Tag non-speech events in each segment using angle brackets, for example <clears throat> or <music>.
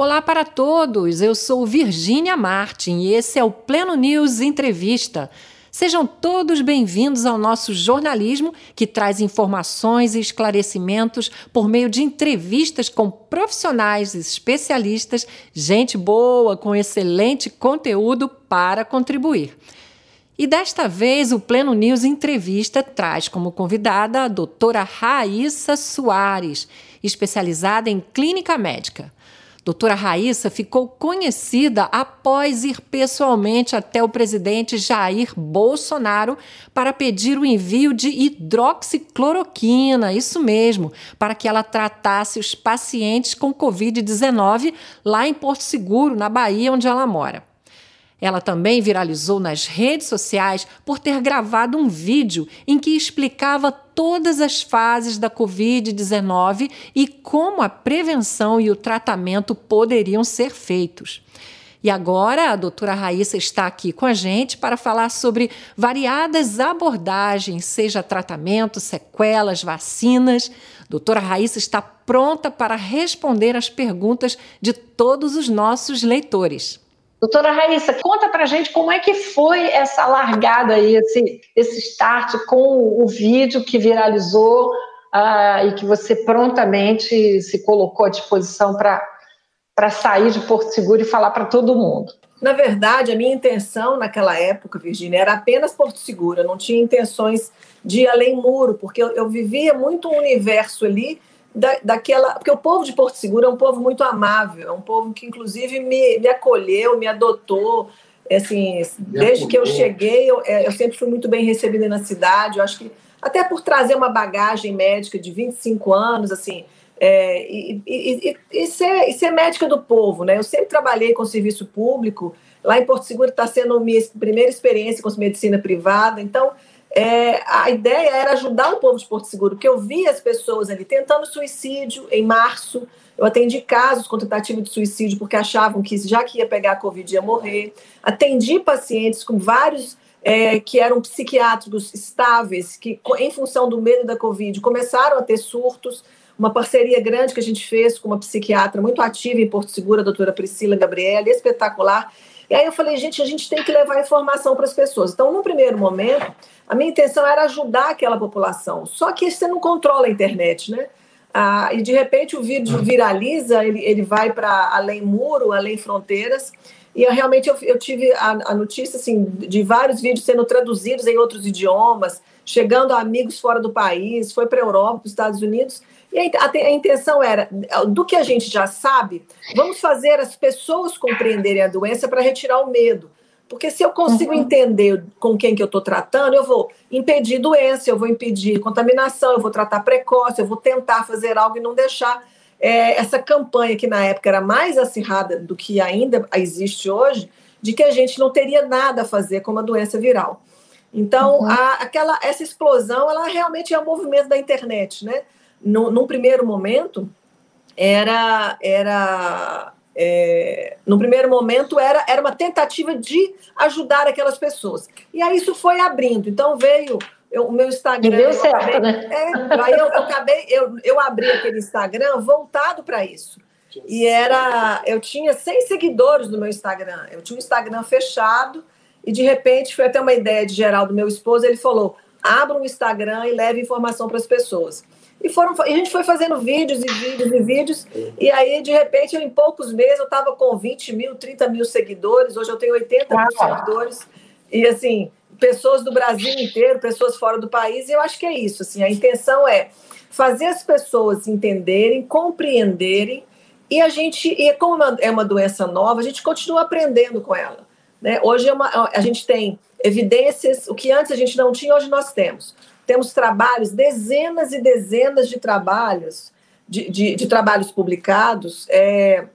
Olá para todos, eu sou Virgínia Martin e esse é o Pleno News Entrevista. Sejam todos bem-vindos ao nosso jornalismo que traz informações e esclarecimentos por meio de entrevistas com profissionais especialistas, gente boa com excelente conteúdo para contribuir. E desta vez o Pleno News Entrevista traz como convidada a doutora Raíssa Soares, especializada em clínica médica. Doutora Raíssa ficou conhecida após ir pessoalmente até o presidente Jair Bolsonaro para pedir o envio de hidroxicloroquina, isso mesmo, para que ela tratasse os pacientes com Covid-19 lá em Porto Seguro, na Bahia, onde ela mora. Ela também viralizou nas redes sociais por ter gravado um vídeo em que explicava todas as fases da Covid-19 e como a prevenção e o tratamento poderiam ser feitos. E agora a doutora Raíssa está aqui com a gente para falar sobre variadas abordagens, seja tratamento, sequelas, vacinas. Doutora Raíssa está pronta para responder as perguntas de todos os nossos leitores. Doutora Raíssa, conta pra gente como é que foi essa largada aí, esse, esse start com o vídeo que viralizou uh, e que você prontamente se colocou à disposição para sair de Porto Seguro e falar para todo mundo. Na verdade, a minha intenção naquela época, Virginia, era apenas Porto Seguro. Eu não tinha intenções de ir além muro, porque eu, eu vivia muito um universo ali da, daquela. Porque o povo de Porto Seguro é um povo muito amável, é um povo que, inclusive, me, me acolheu, me adotou. Assim, me desde acolheu. que eu cheguei, eu, é, eu sempre fui muito bem recebida na cidade. Eu acho que, até por trazer uma bagagem médica de 25 anos, assim. É, e, e, e, e, ser, e ser médica do povo, né? Eu sempre trabalhei com serviço público. Lá em Porto Seguro está sendo minha primeira experiência com medicina privada. Então, é, a ideia era ajudar o povo de Porto Seguro, porque eu vi as pessoas ali tentando suicídio em março. Eu atendi casos com tentativa de suicídio porque achavam que já que ia pegar a Covid ia morrer. Atendi pacientes com vários é, que eram psiquiátricos estáveis, que em função do medo da Covid começaram a ter surtos. Uma parceria grande que a gente fez com uma psiquiatra muito ativa em Porto Seguro, a doutora Priscila Gabriela, espetacular. E aí eu falei, gente, a gente tem que levar informação para as pessoas. Então, no primeiro momento, a minha intenção era ajudar aquela população. Só que você não controla a internet, né? Ah, e de repente o vídeo viraliza, ele, ele vai para além muro, além fronteiras. E eu, realmente eu, eu tive a, a, notícia assim, de vários vídeos sendo traduzidos em outros idiomas, chegando a amigos fora do país, foi para a Europa, para os Estados Unidos. E a, a, a, intenção era, do que a gente já sabe, vamos fazer as pessoas compreenderem a doença para retirar o medo. Porque se eu consigo uhum. entender com quem que eu estou tratando, eu vou impedir doença, eu vou impedir contaminação, eu vou tratar precoce, eu vou tentar fazer algo e não deixar é, essa campanha que na época era mais acirrada do que ainda existe hoje, de que a gente não teria nada a fazer com uma doença viral. Então, uhum. a, aquela, essa explosão, ela realmente é um movimento da internet, né? No, num primeiro momento, era, era é, no primeiro momento era, era uma tentativa de ajudar aquelas pessoas. E aí isso foi abrindo. Então veio eu, o meu Instagram. E deu certo, acabei, né? É, aí eu, eu, acabei, eu, eu abri aquele Instagram voltado para isso. E era. Eu tinha 100 seguidores no meu Instagram. Eu tinha um Instagram fechado, e de repente foi até uma ideia de geral do meu esposo. Ele falou: abra um Instagram e leve informação para as pessoas. E, foram, e a gente foi fazendo vídeos e vídeos e vídeos. E aí, de repente, em poucos meses, eu estava com 20 mil, 30 mil seguidores. Hoje eu tenho 80 mil seguidores. E, assim, pessoas do Brasil inteiro, pessoas fora do país. E eu acho que é isso. Assim, a intenção é fazer as pessoas entenderem, compreenderem. E a gente, e como é uma doença nova, a gente continua aprendendo com ela. Né? Hoje é uma, a gente tem evidências, o que antes a gente não tinha, hoje nós temos temos trabalhos, dezenas e dezenas de trabalhos, de, de, de trabalhos publicados, é,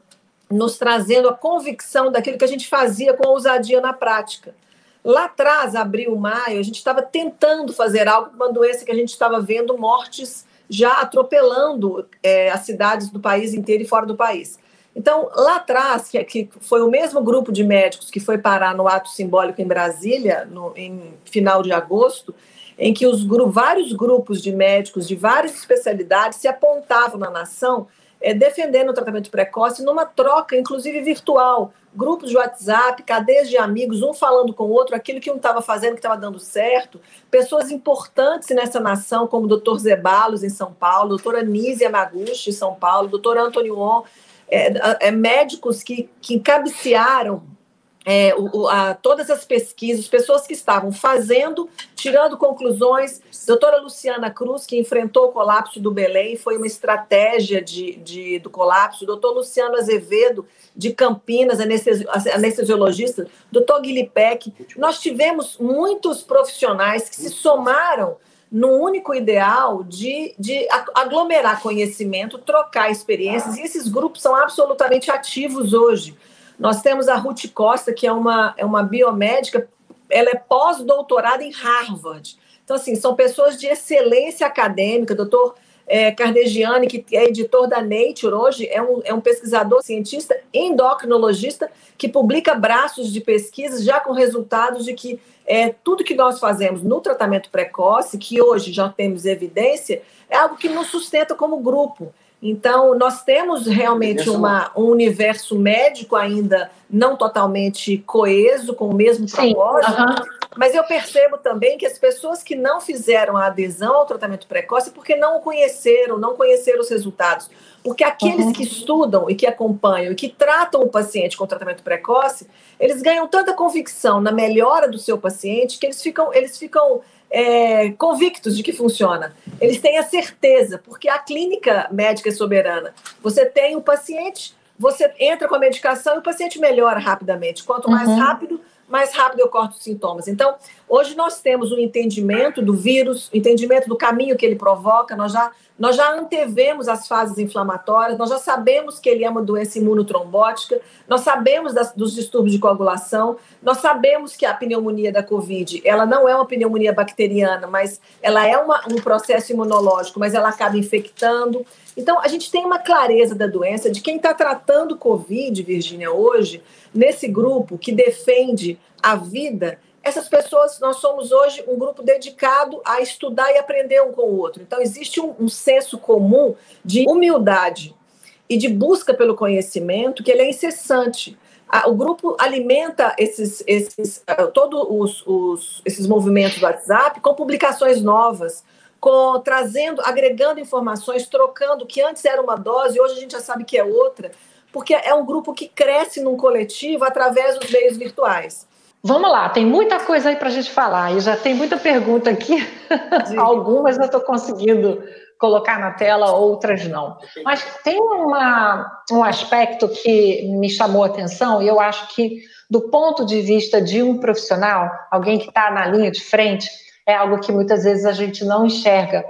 nos trazendo a convicção daquilo que a gente fazia com ousadia na prática. Lá atrás, abril, maio, a gente estava tentando fazer algo com uma doença que a gente estava vendo mortes já atropelando é, as cidades do país inteiro e fora do país. Então, lá atrás, que, que foi o mesmo grupo de médicos que foi parar no ato simbólico em Brasília, no, em final de agosto, em que os vários grupos de médicos de várias especialidades se apontavam na nação é, defendendo o tratamento precoce numa troca, inclusive virtual. Grupos de WhatsApp, cadeias de amigos, um falando com o outro, aquilo que um estava fazendo, que estava dando certo. Pessoas importantes nessa nação, como o doutor Zebalos, em São Paulo, doutora Anísia Maguchi, em São Paulo, doutor Antônio On, é, é, médicos que, que cabecearam é, o, a, todas as pesquisas, pessoas que estavam fazendo, tirando conclusões. Doutora Luciana Cruz, que enfrentou o colapso do Belém, foi uma estratégia de, de do colapso. Doutor Luciano Azevedo, de Campinas, anestesi, anestesiologista. Doutor Guilipec. Nós tivemos muitos profissionais que se somaram no único ideal de, de aglomerar conhecimento, trocar experiências, e esses grupos são absolutamente ativos hoje. Nós temos a Ruth Costa, que é uma, é uma biomédica, ela é pós-doutorada em Harvard. Então, assim, são pessoas de excelência acadêmica, doutor é, Cardegiani, que é editor da Nature hoje, é um, é um pesquisador cientista endocrinologista que publica braços de pesquisa já com resultados de que é, tudo que nós fazemos no tratamento precoce, que hoje já temos evidência, é algo que nos sustenta como grupo. Então, nós temos realmente uma, um universo médico ainda não totalmente coeso, com o mesmo propósito, mas eu percebo também que as pessoas que não fizeram a adesão ao tratamento precoce, porque não o conheceram, não conheceram os resultados. Porque aqueles uhum. que estudam e que acompanham e que tratam o paciente com tratamento precoce, eles ganham tanta convicção na melhora do seu paciente que eles ficam, eles ficam é, convictos de que funciona. Eles têm a certeza, porque a clínica médica é soberana. Você tem o paciente, você entra com a medicação e o paciente melhora rapidamente. Quanto mais uhum. rápido, mais rápido eu corto os sintomas. Então, hoje nós temos o um entendimento do vírus, entendimento do caminho que ele provoca, nós já, nós já antevemos as fases inflamatórias, nós já sabemos que ele é uma doença imunotrombótica, nós sabemos das, dos distúrbios de coagulação, nós sabemos que a pneumonia da Covid, ela não é uma pneumonia bacteriana, mas ela é uma, um processo imunológico, mas ela acaba infectando. Então, a gente tem uma clareza da doença de quem está tratando Covid, Virgínia, hoje, nesse grupo que defende a vida, essas pessoas, nós somos hoje um grupo dedicado a estudar e aprender um com o outro. Então, existe um, um senso comum de humildade e de busca pelo conhecimento que ele é incessante. O grupo alimenta esses, esses, uh, todos os, os, esses movimentos do WhatsApp com publicações novas, com, trazendo, agregando informações, trocando, que antes era uma dose, hoje a gente já sabe que é outra porque é um grupo que cresce num coletivo através dos meios virtuais. Vamos lá, tem muita coisa aí para a gente falar e já tem muita pergunta aqui. <laughs> Algumas eu estou conseguindo colocar na tela, outras não. Mas tem uma, um aspecto que me chamou a atenção e eu acho que, do ponto de vista de um profissional, alguém que está na linha de frente, é algo que muitas vezes a gente não enxerga.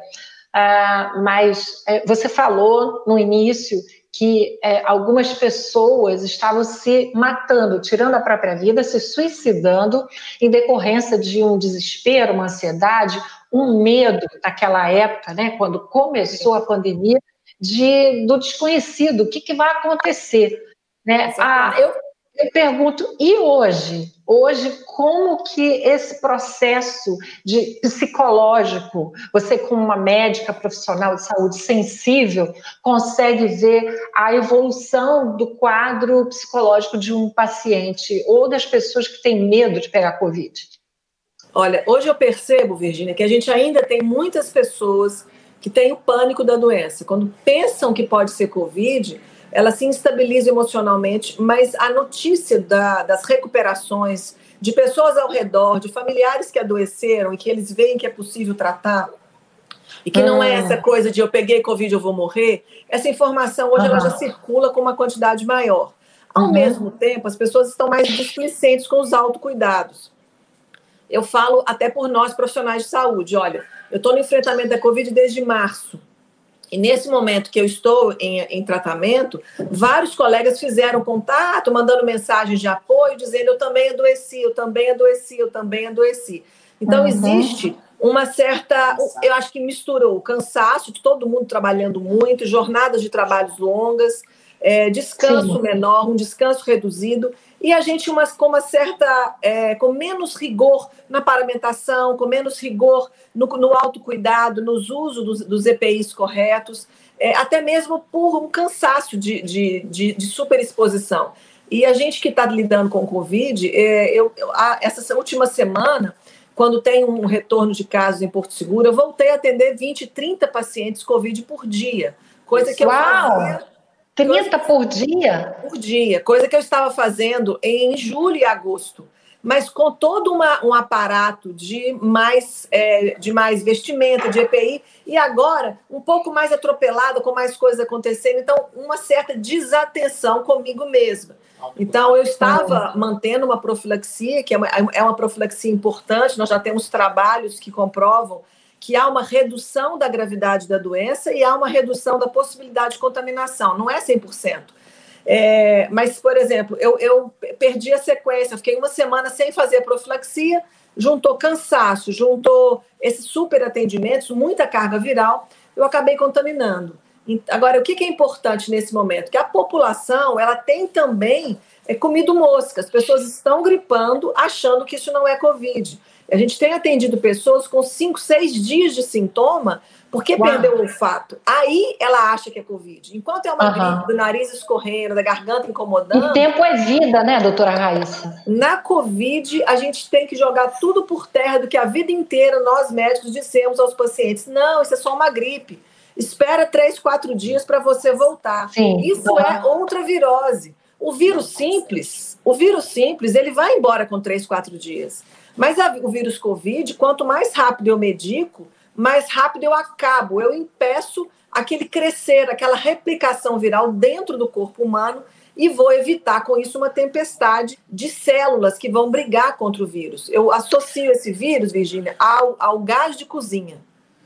Uh, mas é, você falou no início que é, algumas pessoas estavam se matando, tirando a própria vida, se suicidando em decorrência de um desespero, uma ansiedade, um medo naquela época, né, quando começou a pandemia, de, do desconhecido, o que, que vai acontecer. Né? Ah, eu, eu pergunto, e hoje? Hoje, como que esse processo de psicológico, você como uma médica profissional de saúde sensível, consegue ver a evolução do quadro psicológico de um paciente ou das pessoas que têm medo de pegar Covid? Olha, hoje eu percebo, Virginia, que a gente ainda tem muitas pessoas que têm o pânico da doença. Quando pensam que pode ser Covid, ela se instabiliza emocionalmente, mas a notícia da, das recuperações de pessoas ao redor, de familiares que adoeceram e que eles veem que é possível tratar, e que não é ah. essa coisa de eu peguei Covid, eu vou morrer, essa informação hoje ela já circula com uma quantidade maior. Ao uhum. mesmo tempo, as pessoas estão mais displicentes com os autocuidados. Eu falo até por nós profissionais de saúde, olha, eu estou no enfrentamento da Covid desde março. E nesse momento que eu estou em, em, tratamento, vários colegas fizeram contato, mandando mensagens de apoio, dizendo eu também adoeci, eu também adoeci, eu também adoeci. Então, uhum. existe uma certa. Eu acho que misturou o cansaço de todo mundo trabalhando muito, jornadas de trabalhos longas, é, descanso Sim. menor, um descanso reduzido, e a gente uma, com uma certa, é, com menos rigor na paramentação, com menos rigor no, no autocuidado, nos usos dos, dos EPIs corretos, é, até mesmo por um cansaço de, de, de, de superexposição. E a gente que está lidando com o Covid, é, eu, eu, a, essa última semana, quando tem um retorno de casos em Porto Seguro, eu voltei a atender 20, 30 pacientes Covid por dia. Coisa que eu fazia. 30 por dia? Por dia. Coisa que eu estava fazendo em julho e agosto mas com todo uma, um aparato de mais, é, de mais vestimenta, de EPI, e agora um pouco mais atropelado, com mais coisas acontecendo, então uma certa desatenção comigo mesma. Então, eu estava mantendo uma profilaxia, que é uma, é uma profilaxia importante, nós já temos trabalhos que comprovam que há uma redução da gravidade da doença e há uma redução da possibilidade de contaminação. Não é 100%. É, mas, por exemplo, eu, eu perdi a sequência, fiquei uma semana sem fazer profilaxia, juntou cansaço, juntou esses super atendimentos, muita carga viral, eu acabei contaminando. Agora, o que é importante nesse momento? Que a população ela tem também é, comido mosca. As pessoas estão gripando achando que isso não é Covid. A gente tem atendido pessoas com cinco, seis dias de sintoma porque Uau. perdeu o olfato. Aí ela acha que é Covid. Enquanto é uma uhum. gripe do nariz escorrendo, da garganta incomodando. O tempo é vida, né, doutora Raíssa? Na Covid, a gente tem que jogar tudo por terra do que a vida inteira nós médicos dissemos aos pacientes: não, isso é só uma gripe. Espera três, quatro dias para você voltar. Sim. Isso é outra virose. O vírus simples, o vírus simples, ele vai embora com três, quatro dias. Mas a, o vírus Covid, quanto mais rápido eu medico, mais rápido eu acabo, eu impeço aquele crescer, aquela replicação viral dentro do corpo humano e vou evitar com isso uma tempestade de células que vão brigar contra o vírus. Eu associo esse vírus, Virginia, ao, ao gás de cozinha.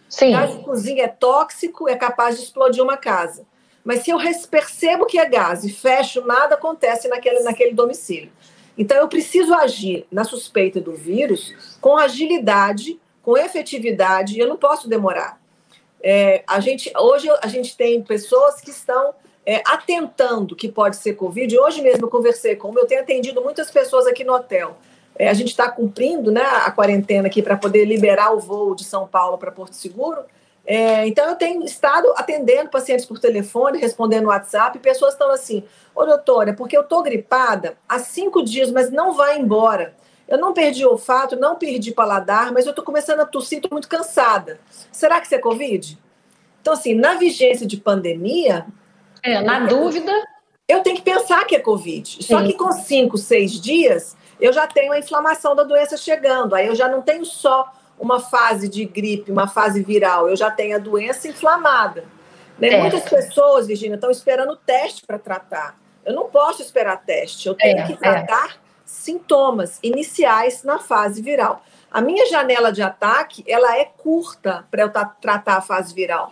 Sim. Gás de cozinha é tóxico, é capaz de explodir uma casa. Mas se eu percebo que é gás e fecho, nada acontece naquele, naquele domicílio. Então eu preciso agir na suspeita do vírus com agilidade com efetividade, e eu não posso demorar. É, a gente, hoje a gente tem pessoas que estão é, atentando que pode ser Covid. Hoje mesmo eu conversei com, eu tenho atendido muitas pessoas aqui no hotel. É, a gente está cumprindo né, a quarentena aqui para poder liberar o voo de São Paulo para Porto Seguro. É, então, eu tenho estado atendendo pacientes por telefone, respondendo WhatsApp, e pessoas estão assim: Ô doutora, porque eu estou gripada há cinco dias, mas não vai embora. Eu não perdi olfato, não perdi paladar, mas eu estou começando a tossir, estou muito cansada. Será que isso é Covid? Então, assim, na vigência de pandemia. É, na eu dúvida. Eu tenho que pensar que é Covid. Sim. Só que com cinco, seis dias, eu já tenho a inflamação da doença chegando. Aí eu já não tenho só uma fase de gripe, uma fase viral, eu já tenho a doença inflamada. Né? É. Muitas pessoas, Virginia, estão esperando teste para tratar. Eu não posso esperar teste, eu tenho é, que é. tratar sintomas iniciais na fase viral. A minha janela de ataque, ela é curta para eu tratar a fase viral.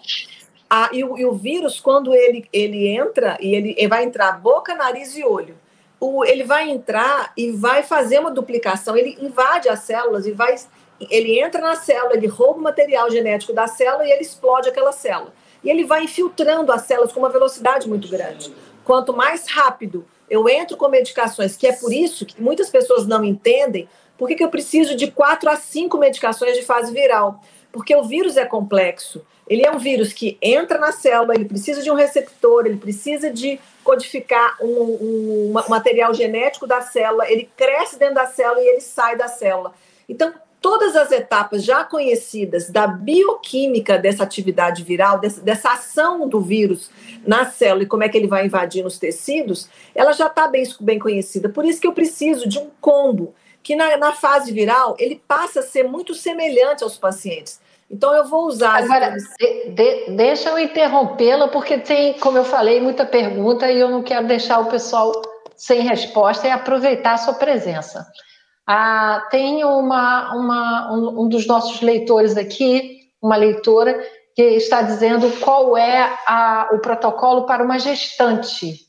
Ah, e, o, e, o, vírus, quando ele, ele entra, e ele, ele vai entrar boca, nariz e olho, o, ele vai entrar e vai fazer uma duplicação, ele invade as células e vai. Ele entra na célula, ele rouba o material genético da célula e ele explode aquela célula. E ele vai infiltrando as células com uma velocidade muito grande. Quanto mais rápido eu entro com medicações, que é por isso que muitas pessoas não entendem por que, eu preciso de quatro a cinco medicações de fase viral. Porque o vírus é complexo. Ele é um vírus que entra na célula, ele precisa de um receptor, ele precisa de codificar um, um, um material genético da célula, ele cresce dentro da célula e ele sai da célula. Então, todas as etapas já conhecidas da bioquímica dessa atividade viral, dessa, dessa, ação do vírus na célula e como é que ele vai invadir nos tecidos, ela já está bem, bem conhecida. Por isso que eu preciso de um combo, que na, na fase viral ele passa a ser muito semelhante aos pacientes. Então eu vou usar. Agora, de, de, deixa eu interrompê-la, porque tem, como eu falei, muita pergunta e eu não quero deixar o pessoal sem resposta e aproveitar a sua presença. Ah, tem uma, uma, um, um dos nossos leitores aqui, uma leitora, que está dizendo qual é a, o protocolo para uma gestante.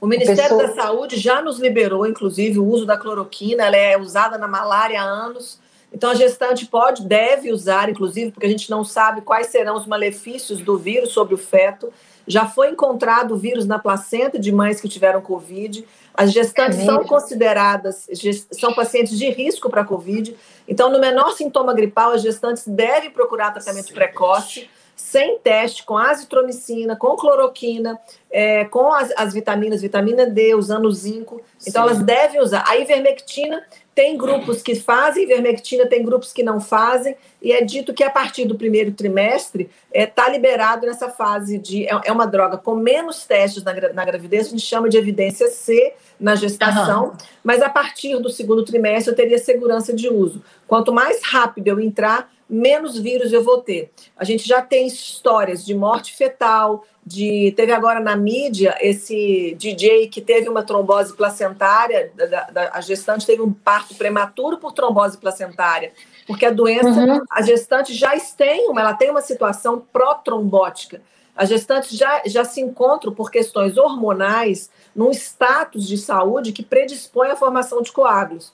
O Ministério pessoa... da Saúde já nos liberou, inclusive, o uso da cloroquina, ela é usada na malária há anos. Então, a gestante pode, deve usar, inclusive, porque a gente não sabe quais serão os malefícios do vírus sobre o feto. Já foi encontrado o vírus na placenta de mães que tiveram Covid. As gestantes é são consideradas, são pacientes de risco para Covid. Então, no menor sintoma gripal, as gestantes devem procurar tratamento Sim. precoce sem teste, com azitromicina, com cloroquina, é, com as, as, vitaminas, vitamina D, usando o zinco. Então, Sim. elas devem usar. A ivermectina, tem grupos que fazem ivermectina, tem grupos que não fazem, e é dito que a partir do primeiro trimestre está é, tá liberado nessa fase de. É, é, uma droga com menos testes na, na gravidez, a gente chama de evidência C na gestação, uhum. mas a partir do segundo trimestre eu teria segurança de uso. Quanto mais rápido eu entrar, menos vírus eu vou ter. A gente já tem histórias de morte fetal, de teve agora na mídia esse DJ que teve uma trombose placentária, da, da, a gestante teve um parto prematuro por trombose placentária, porque a doença, uhum. a gestante já tem uma, ela tem uma situação pró-trombótica. As gestantes já, já se encontram por questões hormonais num status de saúde que predispõe à formação de coágulos.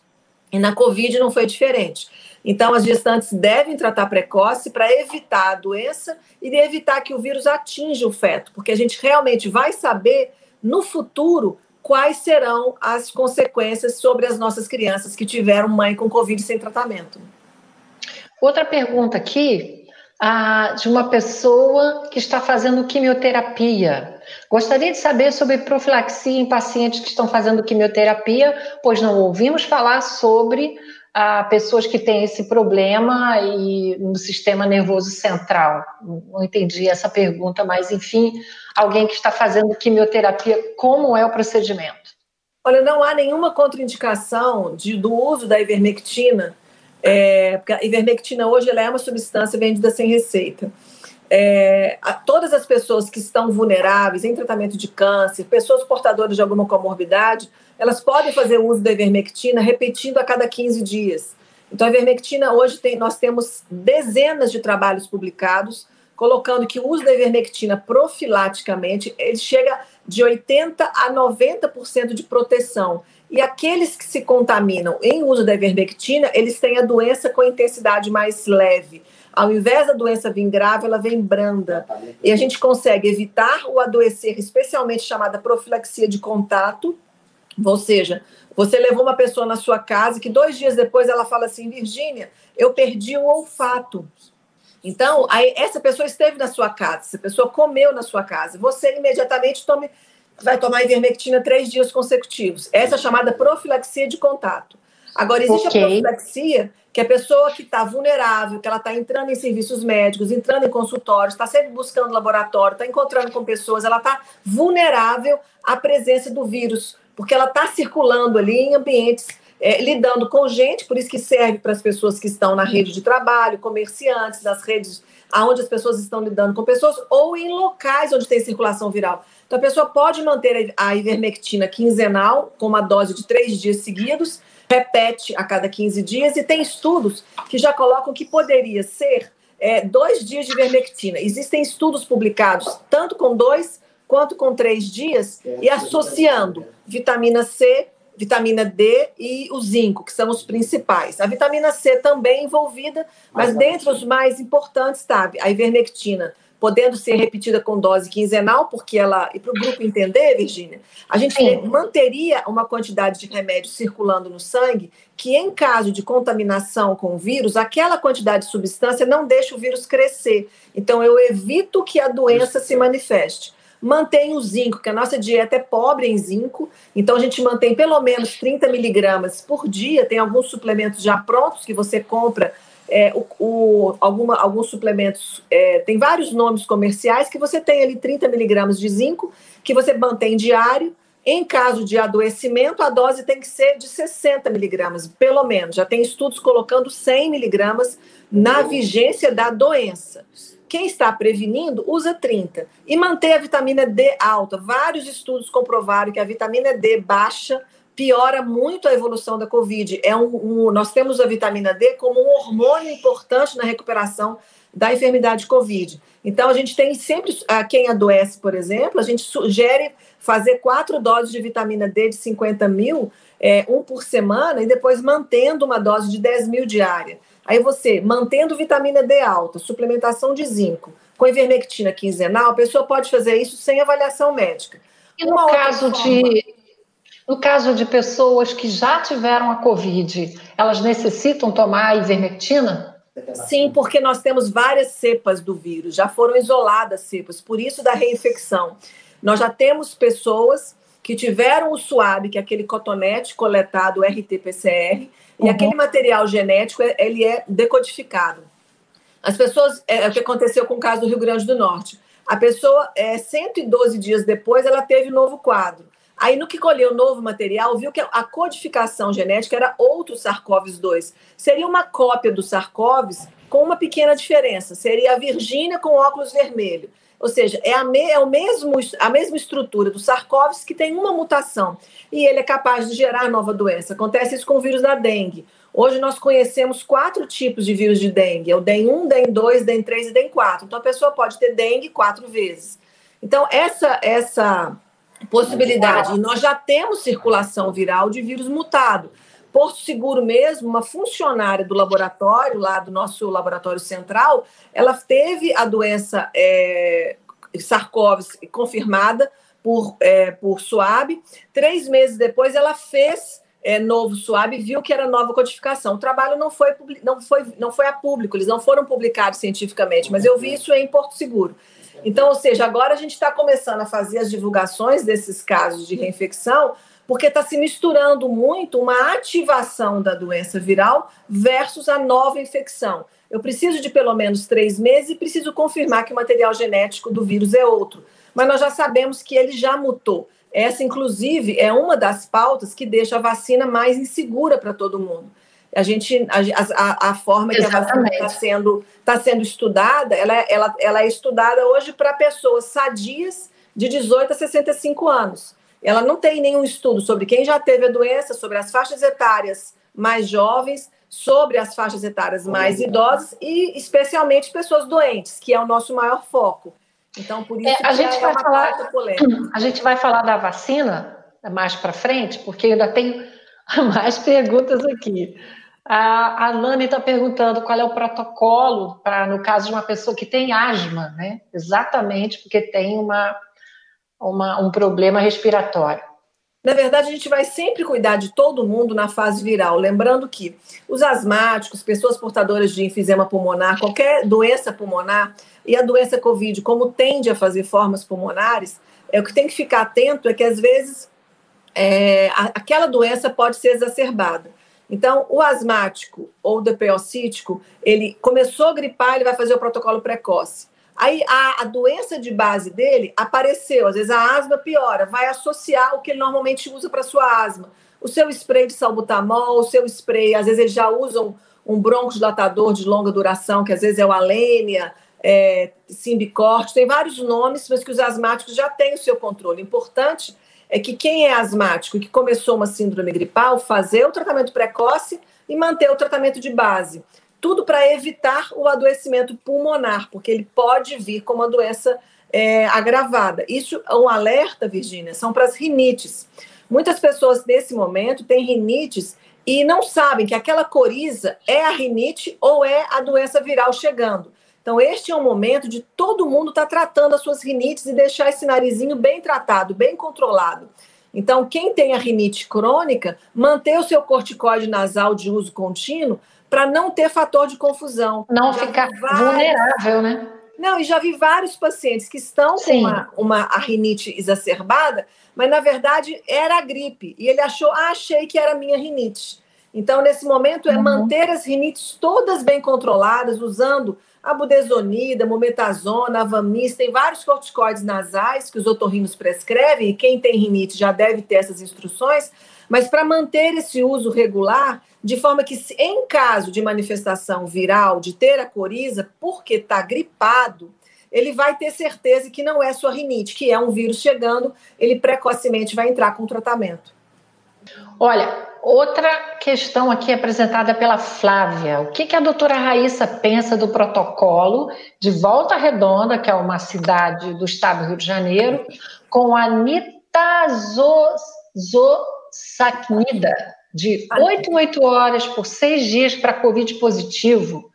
E na Covid não foi diferente. Então, as gestantes devem tratar precoce para evitar a doença e evitar que o vírus atinja o feto, porque a gente realmente vai saber no futuro quais serão as consequências sobre as nossas crianças que tiveram mãe com Covid sem tratamento. Outra pergunta aqui, ah, de uma pessoa que está fazendo quimioterapia. Gostaria de saber sobre profilaxia em pacientes que estão fazendo quimioterapia, pois não ouvimos falar sobre a pessoas que têm esse problema e no sistema nervoso central. Não entendi essa pergunta, mas enfim, alguém que está fazendo quimioterapia, como é o procedimento? Olha, não há nenhuma contraindicação de, do uso da ivermectina, é, porque a ivermectina hoje ela é uma substância vendida sem receita. É, a todas as pessoas que estão vulneráveis em tratamento de câncer, pessoas portadoras de alguma comorbidade, elas podem fazer uso da ivermectina repetindo a cada 15 dias. Então, a ivermectina, hoje tem, nós temos dezenas de trabalhos publicados colocando que o uso da ivermectina profilaticamente, ele chega de 80% a 90% de proteção. E aqueles que se contaminam em uso da ivermectina, eles têm a doença com intensidade mais leve. Ao invés da doença vir grave, ela vem branda. E a gente consegue evitar o adoecer, especialmente chamada profilaxia de contato, ou seja, você levou uma pessoa na sua casa que dois dias depois ela fala assim, Virgínia, eu perdi o olfato. Então, aí, essa pessoa esteve na sua casa, essa pessoa comeu na sua casa. Você imediatamente tome, vai tomar ivermectina três dias consecutivos. Essa é chamada profilaxia de contato. Agora, existe okay. a profilaxia, que é a pessoa que está vulnerável, que ela está entrando em serviços médicos, entrando em consultórios, está sempre buscando laboratório, está encontrando com pessoas, ela está vulnerável à presença do vírus porque ela está circulando ali em ambientes, é, lidando com gente, por isso que serve para as pessoas que estão na rede de trabalho, comerciantes, nas redes aonde as pessoas estão lidando com pessoas, ou em locais onde tem circulação viral. Então, a pessoa pode manter a ivermectina quinzenal, com uma dose de três dias seguidos, repete a cada 15 dias, e tem estudos que já colocam que poderia ser é, dois dias de ivermectina. Existem estudos publicados, tanto com dois quanto com três dias, e associando vitamina C, vitamina D e o zinco, que são os principais. A vitamina C também envolvida, mas dentre os mais importantes está a ivermectina, podendo ser repetida com dose quinzenal, porque ela, e para o grupo entender, Virgínia, a gente Sim. manteria uma quantidade de remédio circulando no sangue que, em caso de contaminação com o vírus, aquela quantidade de substância não deixa o vírus crescer. Então, eu evito que a doença se manifeste mantém o zinco, que a nossa dieta é pobre em zinco, então a gente mantém pelo menos 30 miligramas por dia. Tem alguns suplementos já prontos que você compra. É, o, o, alguma, alguns suplementos, é, tem vários nomes comerciais que você tem ali 30 miligramas de zinco, que você mantém diário. Em caso de adoecimento, a dose tem que ser de 60 miligramas, pelo menos. Já tem estudos colocando 100 miligramas na vigência da doença. Quem está prevenindo usa 30. E manter a vitamina D alta. Vários estudos comprovaram que a vitamina D baixa piora muito a evolução da Covid. É um, um, nós temos a vitamina D como um hormônio importante na recuperação da enfermidade Covid. Então, a gente tem sempre, a quem adoece, por exemplo, a gente sugere fazer quatro doses de vitamina D de 50 mil, é, um por semana, e depois mantendo uma dose de 10 mil diária. Aí você, mantendo vitamina D alta, suplementação de zinco, com ivermectina quinzenal, a pessoa pode fazer isso sem avaliação médica. E no caso de no caso de pessoas que já tiveram a Covid, elas necessitam tomar ivermectina? Sim, porque nós temos várias cepas do vírus, já foram isoladas cepas, por isso da reinfecção. Nós já temos pessoas que tiveram o SUAB, que é aquele cotonete coletado RT-PCR, uhum. e aquele material genético ele é decodificado. As pessoas, é, é o que aconteceu com o caso do Rio Grande do Norte. A pessoa, é, 112 dias depois, ela teve novo quadro. Aí, no que colheu o novo material, viu que a codificação genética era outro SARS-CoV-2. Seria uma cópia do SARS-CoV com uma pequena diferença. Seria a Virgínia com óculos vermelho. Ou seja, é a, me, é o mesmo, a mesma estrutura do SARS-CoV que tem uma mutação. E ele é capaz de gerar nova doença. Acontece isso com o vírus da dengue. Hoje nós conhecemos quatro tipos de vírus de dengue: é o DEM1, DEM2, DEM3 e DEM4. Então a pessoa pode ter dengue quatro vezes. Então, essa, essa possibilidade. E nós já temos circulação viral de vírus mutado. Porto Seguro mesmo, uma funcionária do laboratório, lá do nosso laboratório central, ela teve a doença é, SARS-CoV confirmada por, é, por SUAB. Três meses depois, ela fez é, novo SUAB e viu que era nova codificação. O trabalho não foi, não, foi, não foi a público, eles não foram publicados cientificamente, mas eu vi isso em Porto Seguro. Então, ou seja, agora a gente está começando a fazer as divulgações desses casos de reinfecção, porque está se misturando muito uma ativação da doença viral versus a nova infecção. Eu preciso de pelo menos três meses e preciso confirmar que o material genético do vírus é outro. Mas nós já sabemos que ele já mutou. Essa, inclusive, é uma das pautas que deixa a vacina mais insegura para todo mundo a gente a, a, a forma Exatamente. que a vacina está sendo, tá sendo estudada, ela, é, ela, ela é estudada hoje para pessoas sadias de 18 a 65 anos. Ela não tem nenhum estudo sobre quem já teve a doença, sobre as faixas etárias mais jovens, sobre as faixas etárias mais idosas e especialmente pessoas doentes, que é o nosso maior foco. Então, por isso é, a gente é vai falar, <clears throat> A gente vai falar da vacina mais para frente, porque ainda tem <laughs> mais perguntas aqui. A, a Nani está perguntando qual é o protocolo para, no caso de uma pessoa que tem asma, né? Exatamente porque tem uma, uma, um problema respiratório. Na verdade, a gente vai sempre cuidar de todo mundo na fase viral. Lembrando que os asmáticos, pessoas portadoras de enfisema pulmonar, qualquer doença pulmonar, e a doença Covid, como tende a fazer formas pulmonares, é o que tem que ficar atento é que às vezes é, aquela doença pode ser exacerbada. Então, o asmático ou DPOcítico, ele começou a gripar, ele vai fazer o protocolo precoce. Aí a, a, doença de base dele apareceu, às vezes a asma piora, vai associar o que ele normalmente usa para sua asma. O seu spray de salbutamol, o seu spray, às vezes eles já usam um broncodilatador de longa duração, que às vezes é o Alenia, é, Simbicorte, tem vários nomes, mas que os asmáticos já têm o seu controle. Importante é que quem é asmático e que começou uma síndrome gripal, fazer o tratamento precoce e manter o tratamento de base. Tudo para evitar o adoecimento pulmonar, porque ele pode vir com uma doença é, agravada. Isso é um alerta, Virgínia, são para as rinites. Muitas pessoas nesse momento têm rinites e não sabem que aquela coriza é a rinite ou é a doença viral chegando. Então, este é o momento de todo mundo estar tá tratando as suas rinites e deixar esse narizinho bem tratado, bem controlado. Então, quem tem a rinite crônica, manter o seu corticoide nasal de uso contínuo para não ter fator de confusão. Não já ficar vários... vulnerável, né? Não, e já vi vários pacientes que estão Sim. com uma, uma a rinite exacerbada, mas na verdade era a gripe. E ele achou, ah, achei que era minha rinite. Então, nesse momento, é uhum. manter as rinites todas bem controladas, usando a budesonida, mometazona, avamis, tem vários corticoides nasais que os otorrinos prescrevem, e quem tem rinite já deve ter essas instruções, mas para manter esse uso regular, de forma que, em caso de manifestação viral, de ter a coriza, porque está gripado, ele vai ter certeza que não é sua rinite, que é um vírus chegando, ele precocemente vai entrar com tratamento. Olha, outra questão aqui apresentada pela Flávia. O que, que a doutora Raíssa pensa do protocolo de Volta Redonda, que é uma cidade do estado do Rio de Janeiro, com a nitazosacnida, de 8 em 8 horas por seis dias para Covid positivo.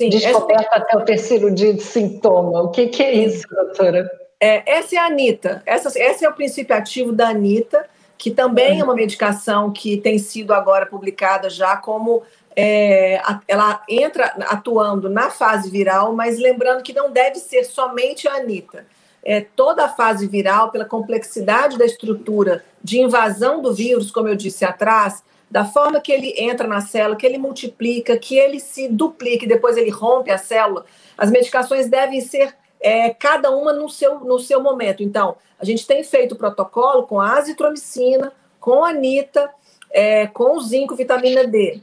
Sim, descoberta essa... até o terceiro dia de sintoma. O que, que é isso, doutora? É, essa é a Anitta. Essa, esse é o princípio ativo da Anitta, que também é uma medicação que tem sido agora publicada já como é, ela entra atuando na fase viral, mas lembrando que não deve ser somente a Anitta. É, toda a fase viral, pela complexidade da estrutura de invasão do vírus, como eu disse atrás, da forma que ele entra na célula, que ele multiplica, que ele se duplica e depois ele rompe a célula, as medicações devem ser é, cada uma no seu, no seu momento. Então, a gente tem feito protocolo com a azitromicina, com a anita, é, com o zinco, vitamina D.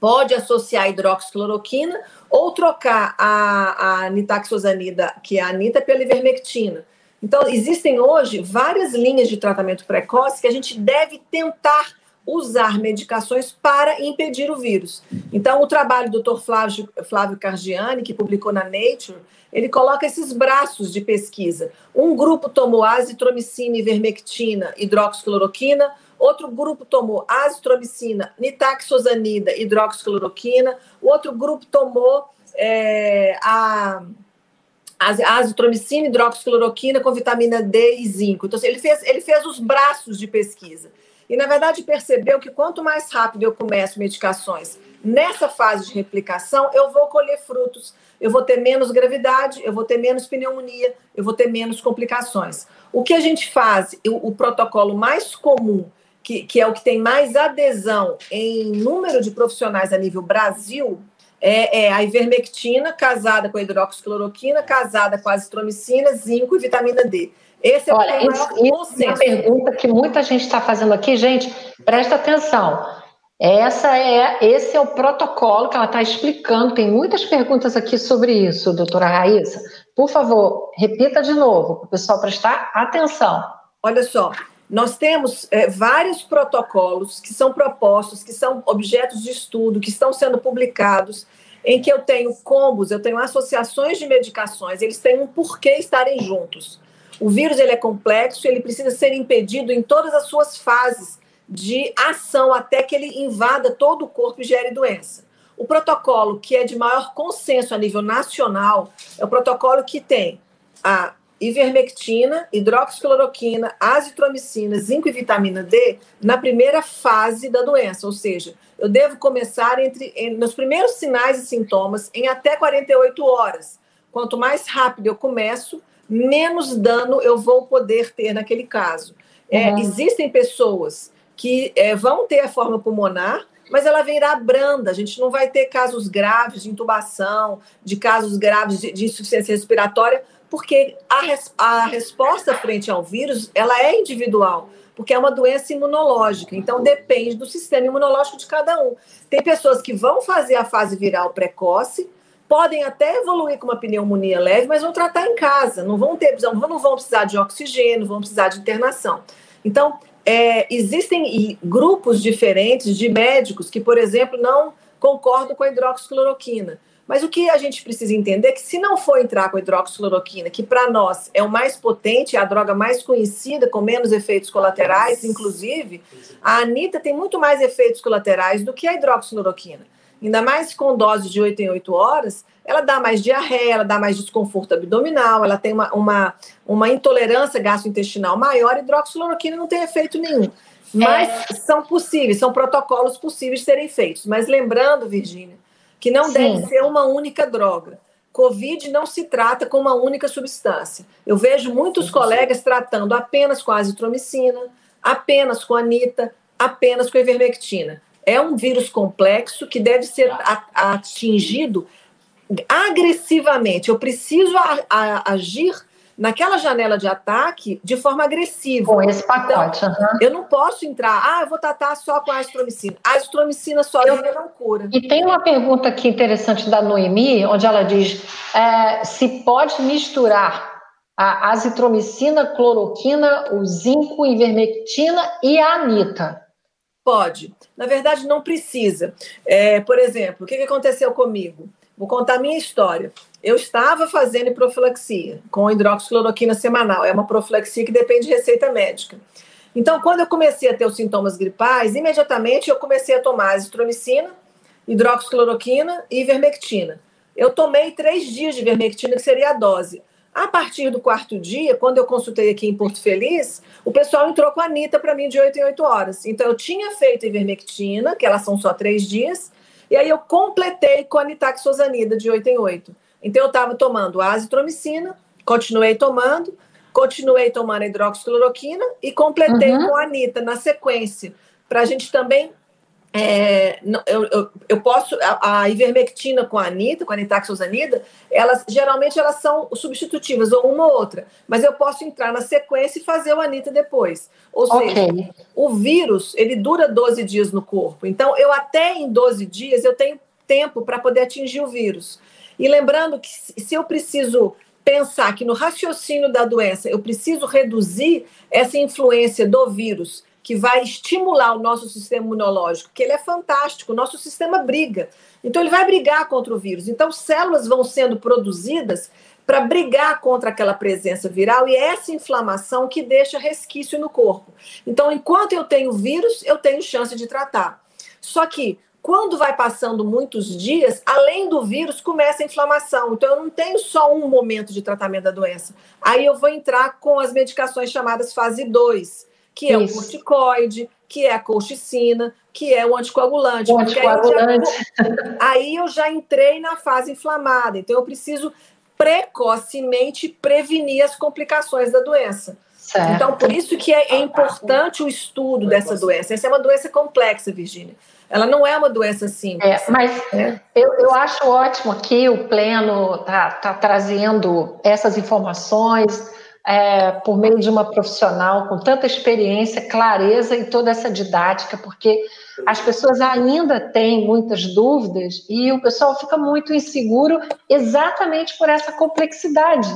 Pode associar a hidroxicloroquina ou trocar a, a nitaxosanida, que é a anita, pela ivermectina. Então, existem hoje várias linhas de tratamento precoce que a gente deve tentar usar medicações para impedir o vírus. Então, o trabalho do Dr. Flávio, Flávio Cargiani, que publicou na Nature, ele coloca esses braços de pesquisa. Um grupo tomou azitromicina, ivermectina, hidroxicloroquina, outro grupo tomou azitromicina, nitaxosanida, hidroxicloroquina, o outro grupo tomou é, a azitromicina, hidroxicloroquina com vitamina D e zinco. Então, assim, ele fez, ele fez os braços de pesquisa. E, na verdade, percebeu que quanto mais rápido eu começo medicações nessa fase de replicação, eu vou colher frutos, eu vou ter menos gravidade, eu vou ter menos pneumonia, eu vou ter menos complicações. O que a gente faz, o, o protocolo mais comum, que, que é o que tem mais adesão em número de profissionais a nível Brasil, é, é, a ivermectina casada com a hidroxicloroquina, casada com a azitromicina, zinco e vitamina D. Esse é Olha, o isso, isso é uma pergunta que muita gente está fazendo aqui. Gente, presta atenção. Essa é, esse é o protocolo que ela está explicando. Tem muitas perguntas aqui sobre isso, doutora Raíssa. Por favor, repita de novo, para o pessoal prestar atenção. Olha só, nós temos é, vários protocolos que são propostos, que são objetos de estudo, que estão sendo publicados, em que eu tenho combos, eu tenho associações de medicações, eles têm um porquê estarem juntos. O vírus ele é complexo, ele precisa ser impedido em todas as suas fases de ação até que ele invada todo o corpo e gere doença. O protocolo que é de maior consenso a nível nacional é o protocolo que tem a ivermectina, hidroxicloroquina, azitromicina, zinco e vitamina D na primeira fase da doença, ou seja, eu devo começar entre nos primeiros sinais e sintomas em até 48 horas. Quanto mais rápido eu começo, menos dano eu vou poder ter naquele caso. É, uhum. Existem pessoas que é, vão ter a forma pulmonar, mas ela virá branda. A gente não vai ter casos graves de intubação, de casos graves de, de insuficiência respiratória, porque a, res, a resposta frente ao vírus ela é individual, porque é uma doença imunológica. Então depende do sistema imunológico de cada um. Tem pessoas que vão fazer a fase viral precoce, podem até evoluir com uma pneumonia leve, mas vão tratar em casa, não vão ter, não vão precisar de oxigênio, vão precisar de internação. Então, é, existem grupos diferentes de médicos que, por exemplo, não concordam com a hidroxicloroquina. Mas o que a gente precisa entender é que se não for entrar com a hidroxicloroquina, que para nós é o mais potente, é a droga mais conhecida, com menos efeitos colaterais, inclusive, a Anitta tem muito mais efeitos colaterais do que a hidroxicloroquina ainda mais com dose de 8 em 8 horas, ela dá mais diarreia, ela dá mais desconforto abdominal, ela tem uma, uma, uma intolerância gastrointestinal maior, hidroxicloroquina não tem efeito nenhum. Mas é. são possíveis, são protocolos possíveis de serem feitos. Mas lembrando, Virgínia, que não Sim. deve ser uma única droga. Covid não se trata com uma única substância. Eu vejo muitos colegas tratando apenas com a azitromicina, apenas com a anita, apenas com a ivermectina. É um vírus complexo que deve ser atingido agressivamente. Eu preciso a, a, agir naquela janela de ataque de forma agressiva. Com esse pacote. Então, uhum. Eu não posso entrar, ah, eu vou tratar só com a azitromicina. A azitromicina só eu, não cura. E tem uma pergunta aqui interessante da Noemi, onde ela diz é, se pode misturar a azitromicina, cloroquina, o zinco, ivermectina e a anita. Pode. Na verdade, não precisa. É, por exemplo, o que aconteceu comigo? Vou contar a minha história. Eu estava fazendo profilaxia com hidroxicloroquina semanal. É uma profilaxia que depende de receita médica. Então, quando eu comecei a ter os sintomas gripais, imediatamente eu comecei a tomar azitromicina, hidroxicloroquina e ivermectina. Eu tomei três dias de ivermectina, que seria a dose. A partir do quarto dia, quando eu consultei aqui em Porto Feliz, o pessoal entrou com a Anitta para mim de 8 em 8 horas. Então, eu tinha feito ivermectina, que elas são só três dias, e aí eu completei com a nitaxosanida de 8 em 8. Então, eu estava tomando azitromicina, continuei tomando, continuei tomando hidroxicloroquina e completei uhum. com a Anitta na sequência, para a gente também. É, eu, eu, eu, posso. A, a, ivermectina com a Anitta, com a nitaxosanida, elas geralmente elas são substitutivas, ou uma ou outra, mas eu posso entrar na sequência e fazer o Anitta depois. Ou okay. seja, o vírus ele dura 12 dias no corpo. Então, eu até em 12 dias eu tenho tempo para poder atingir o vírus. E lembrando que se eu preciso pensar que no raciocínio da doença eu preciso reduzir essa influência do vírus que vai estimular o nosso sistema imunológico, que ele é fantástico, o nosso sistema briga. Então ele vai brigar contra o vírus. Então células vão sendo produzidas para brigar contra aquela presença viral e é essa inflamação que deixa resquício no corpo. Então, enquanto eu tenho vírus, eu tenho chance de tratar. Só que quando vai passando muitos dias, além do vírus, começa a inflamação. Então, eu não tenho só um momento de tratamento da doença. Aí eu vou entrar com as medicações chamadas fase 2, que é Isso. o corticoide, que é a colchicina, que é o anticoagulante. O anticoagulante. Aí eu, já, aí eu já entrei na fase inflamada. Então, eu preciso precocemente prevenir as complicações da doença. Certo. Então, por isso que é, é importante o estudo dessa doença. Essa é uma doença complexa, Virgínia. Ela não é uma doença simples. É, mas é. Eu, eu acho ótimo que o Pleno está tá trazendo essas informações é, por meio de uma profissional com tanta experiência, clareza e toda essa didática, porque as pessoas ainda têm muitas dúvidas e o pessoal fica muito inseguro exatamente por essa complexidade.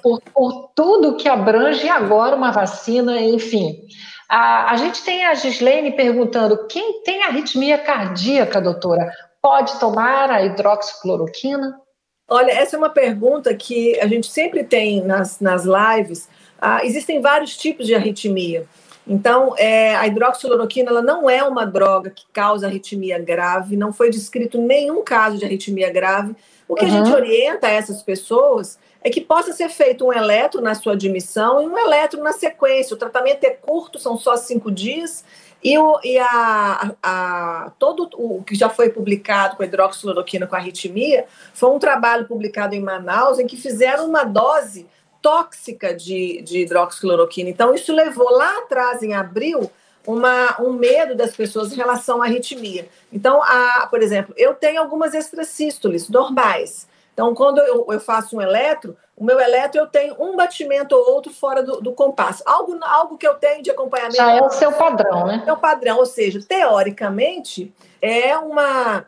Por, por tudo que abrange agora uma vacina, enfim. A, a gente tem a Gislene perguntando: quem tem arritmia cardíaca, doutora, pode tomar a hidroxicloroquina? Olha, essa é uma pergunta que a gente sempre tem nas, nas lives. Ah, existem vários tipos de arritmia. Então, é, a hidroxicloroquina ela não é uma droga que causa arritmia grave, não foi descrito nenhum caso de arritmia grave. O que uhum. a gente orienta a essas pessoas é que possa ser feito um eletro na sua admissão e um eletro na sequência. O tratamento é curto, são só cinco dias, e, o, e a, a, todo o que já foi publicado com a hidroxicloroquina com arritmia foi um trabalho publicado em Manaus em que fizeram uma dose tóxica de, de hidroxicloroquina. Então, isso levou lá atrás, em abril, uma, um medo das pessoas em relação à arritmia. Então, a, por exemplo, eu tenho algumas extracístoles normais. Então, quando eu, eu, faço um eletro, o meu eletro eu tenho um batimento ou outro fora do, do compasso. Algo, algo que eu tenho de acompanhamento. Já é o seu padrão, né? É o padrão, ou seja, teoricamente, é uma,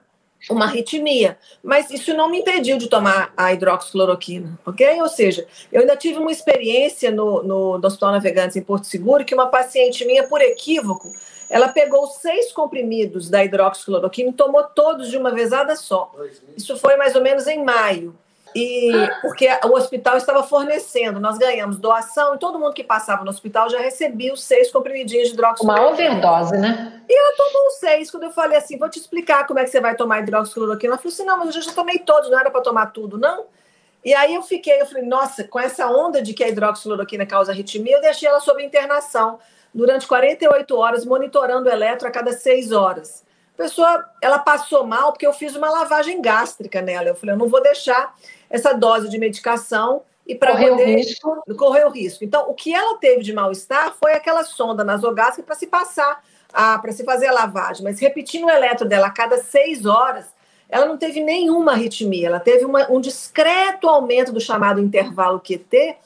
uma arritmia. Mas isso não me impediu de tomar a hidroxicloroquina, ok? Ou seja, eu ainda tive uma experiência no, no, no Hospital Navegantes em Porto Seguro que uma paciente minha, por equívoco, ela pegou seis comprimidos da hidroxicloroquina e tomou todos de uma vezada só. Isso foi mais ou menos em maio. E porque o hospital estava fornecendo, nós ganhamos doação e todo mundo que passava no hospital já recebia os seis comprimidinhos de hidroxicloroquina. Uma overdose, né? E ela tomou os seis. Quando eu falei assim, vou te explicar como é que você vai tomar hidroxicloroquina, ela falou assim: não, mas eu já tomei todos, não era para tomar tudo, não? E aí eu fiquei, eu falei, nossa, com essa onda de que a hidroxicloroquina causa arritmia, eu deixei ela sob internação durante 48 horas, monitorando o eletro a cada seis horas. A pessoa, ela passou mal porque eu fiz uma lavagem gástrica nela. Eu falei, eu não vou deixar essa dose de medicação e para poder o risco. correr o risco. Então, o que ela teve de mal-estar foi aquela sonda nasogástrica para se passar, para se fazer a lavagem. Mas repetindo o eletro dela a cada seis horas, ela não teve nenhuma arritmia. Ela teve uma, um discreto aumento do chamado intervalo QT,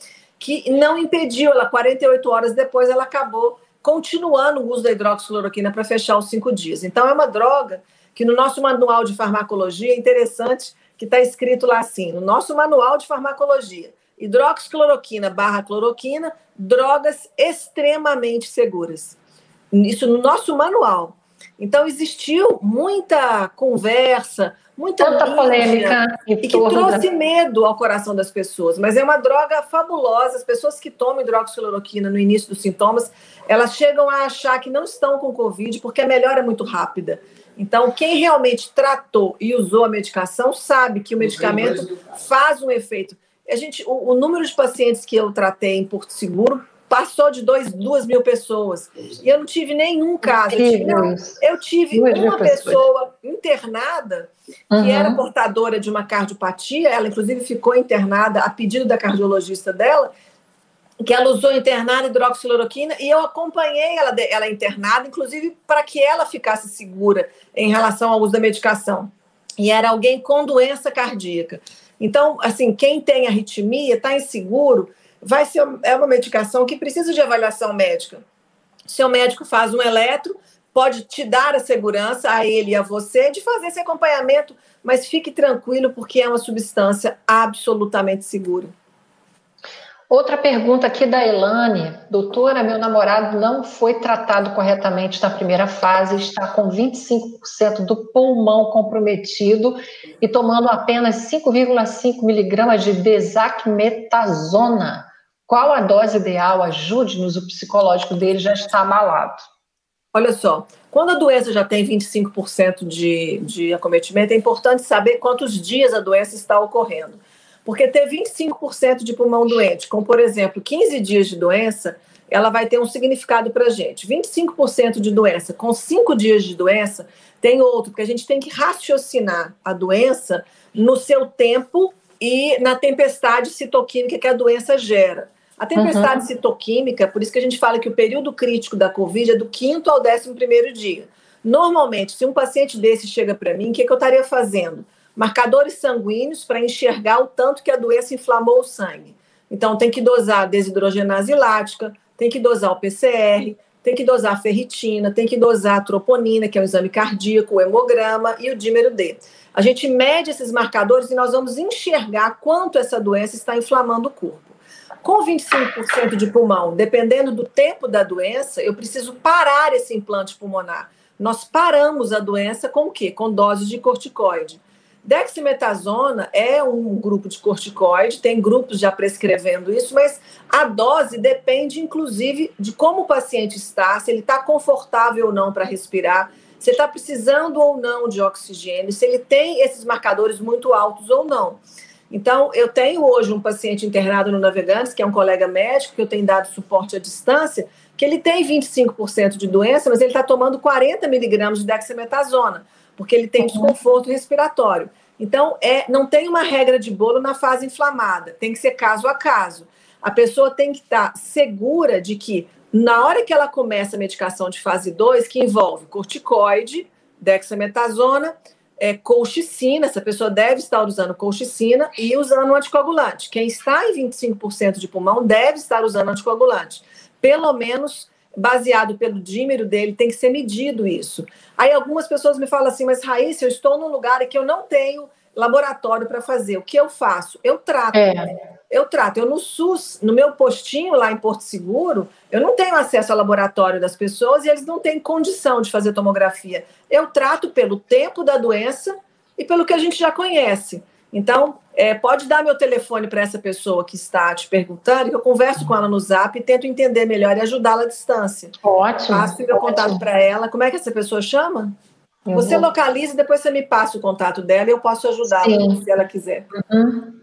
que não impediu ela, 48 horas depois, ela acabou continuando o uso da hidroxicloroquina para fechar os cinco dias. Então, é uma droga que no nosso manual de farmacologia é interessante que está escrito lá assim, no nosso manual de farmacologia, hidroxicloroquina barra cloroquina, drogas extremamente seguras. Isso no nosso manual. Então existiu muita conversa, muita Tanta mídia, polêmica e que trouxe da... medo ao coração das pessoas. Mas é uma droga fabulosa. As pessoas que tomam hidroxicloroquina no início dos sintomas, elas chegam a achar que não estão com Covid porque a melhora é muito rápida. Então, quem realmente tratou e usou a medicação sabe que o medicamento faz um efeito. A gente, o, o número de pacientes que eu tratei em Porto Seguro passou de dois, duas mil pessoas. E eu não tive nenhum caso. Eu tive, não, eu tive uma pessoa internada que uhum. era portadora de uma cardiopatia, ela inclusive ficou internada a pedido da cardiologista dela, que ela usou internada hidroxicloroquina e eu acompanhei ela, ela internada, inclusive para que ela ficasse segura em relação ao uso da medicação. E era alguém com doença cardíaca. Então, assim, quem tem arritmia, está inseguro, vai ser é uma medicação que precisa de avaliação médica. Seu médico faz um eletro, pode te dar a segurança a ele e a você de fazer esse acompanhamento, mas fique tranquilo porque é uma substância absolutamente segura. Outra pergunta aqui da Elane. Doutora, meu namorado não foi tratado corretamente na primeira fase, está com 25% do pulmão comprometido e tomando apenas 5,5 miligramas de desaquemetazona. Qual a dose ideal? Ajude-nos, o psicológico dele já está abalado. Olha só, quando a doença já tem 25% de, de acometimento, é importante saber quantos dias a doença está ocorrendo. Porque ter 25% de pulmão doente, com, por exemplo, 15 dias de doença, ela vai ter um significado para a gente. 25% de doença com 5 dias de doença tem outro, porque a gente tem que raciocinar a doença no seu tempo e na tempestade citoquímica que a doença gera. A tempestade uhum. citoquímica, por isso que a gente fala que o período crítico da Covid é do quinto ao décimo primeiro dia. Normalmente, se um paciente desse chega para mim, o que, que eu estaria fazendo? Marcadores sanguíneos para enxergar o tanto que a doença inflamou o sangue. Então, tem que dosar a desidrogenase lática, tem que dosar o PCR, tem que dosar a ferritina, tem que dosar a troponina, que é o exame cardíaco, o hemograma e o dímero D. A gente mede esses marcadores e nós vamos enxergar quanto essa doença está inflamando o corpo. Com 25% de pulmão, dependendo do tempo da doença, eu preciso parar esse implante pulmonar. Nós paramos a doença com o quê? Com doses de corticoide. Dexametasona é um grupo de corticoide, tem grupos já prescrevendo isso, mas a dose depende, inclusive, de como o paciente está, se ele está confortável ou não para respirar, se está precisando ou não de oxigênio, se ele tem esses marcadores muito altos ou não. Então, eu tenho hoje um paciente internado no Navegantes, que é um colega médico, que eu tenho dado suporte à distância, que ele tem 25% de doença, mas ele está tomando 40 miligramas de dexametasona, porque ele tem desconforto respiratório. Então, é, não tem uma regra de bolo na fase inflamada, tem que ser caso a caso. A pessoa tem que estar tá segura de que, na hora que ela começa a medicação de fase 2, que envolve corticoide, dexametasona, é, colchicina, essa pessoa deve estar usando colchicina e usando anticoagulante. Quem está em 25% de pulmão deve estar usando anticoagulante. Pelo menos baseado pelo dímero dele, tem que ser medido isso. Aí algumas pessoas me falam assim, mas Raíssa, eu estou num lugar que eu não tenho laboratório para fazer. O que eu faço? Eu trato. É. Eu trato. Eu no SUS, no meu postinho lá em Porto Seguro, eu não tenho acesso ao laboratório das pessoas e eles não têm condição de fazer tomografia. Eu trato pelo tempo da doença e pelo que a gente já conhece. Então, é, pode dar meu telefone para essa pessoa que está te perguntando, que eu converso com ela no zap e tento entender melhor e ajudá-la à distância. Ótimo. Passo meu ótimo. contato para ela. Como é que essa pessoa chama? Eu você localiza, depois você me passa o contato dela e eu posso ajudá-la se ela quiser. Uhum.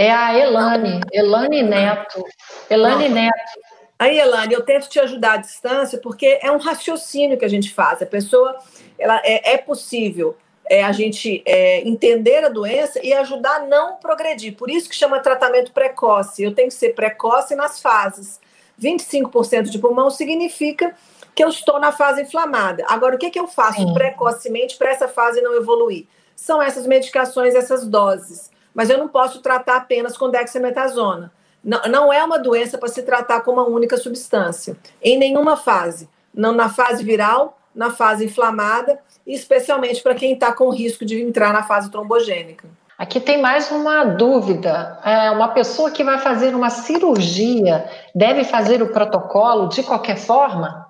É a Elane, Elane Neto. Elane Não. Neto. Aí, Elane, eu tento te ajudar à distância porque é um raciocínio que a gente faz. A pessoa, ela é, é possível é, a gente é, entender a doença e ajudar a não progredir. Por isso que chama tratamento precoce. Eu tenho que ser precoce nas fases. 25% de pulmão significa que eu estou na fase inflamada. Agora, o que, que eu faço Sim. precocemente para essa fase não evoluir? São essas medicações, essas doses. Mas eu não posso tratar apenas com dexametasona. Não, não é uma doença para se tratar com uma única substância, em nenhuma fase. Não na fase viral, na fase inflamada, e especialmente para quem está com risco de entrar na fase trombogênica. Aqui tem mais uma dúvida. É, uma pessoa que vai fazer uma cirurgia deve fazer o protocolo de qualquer forma?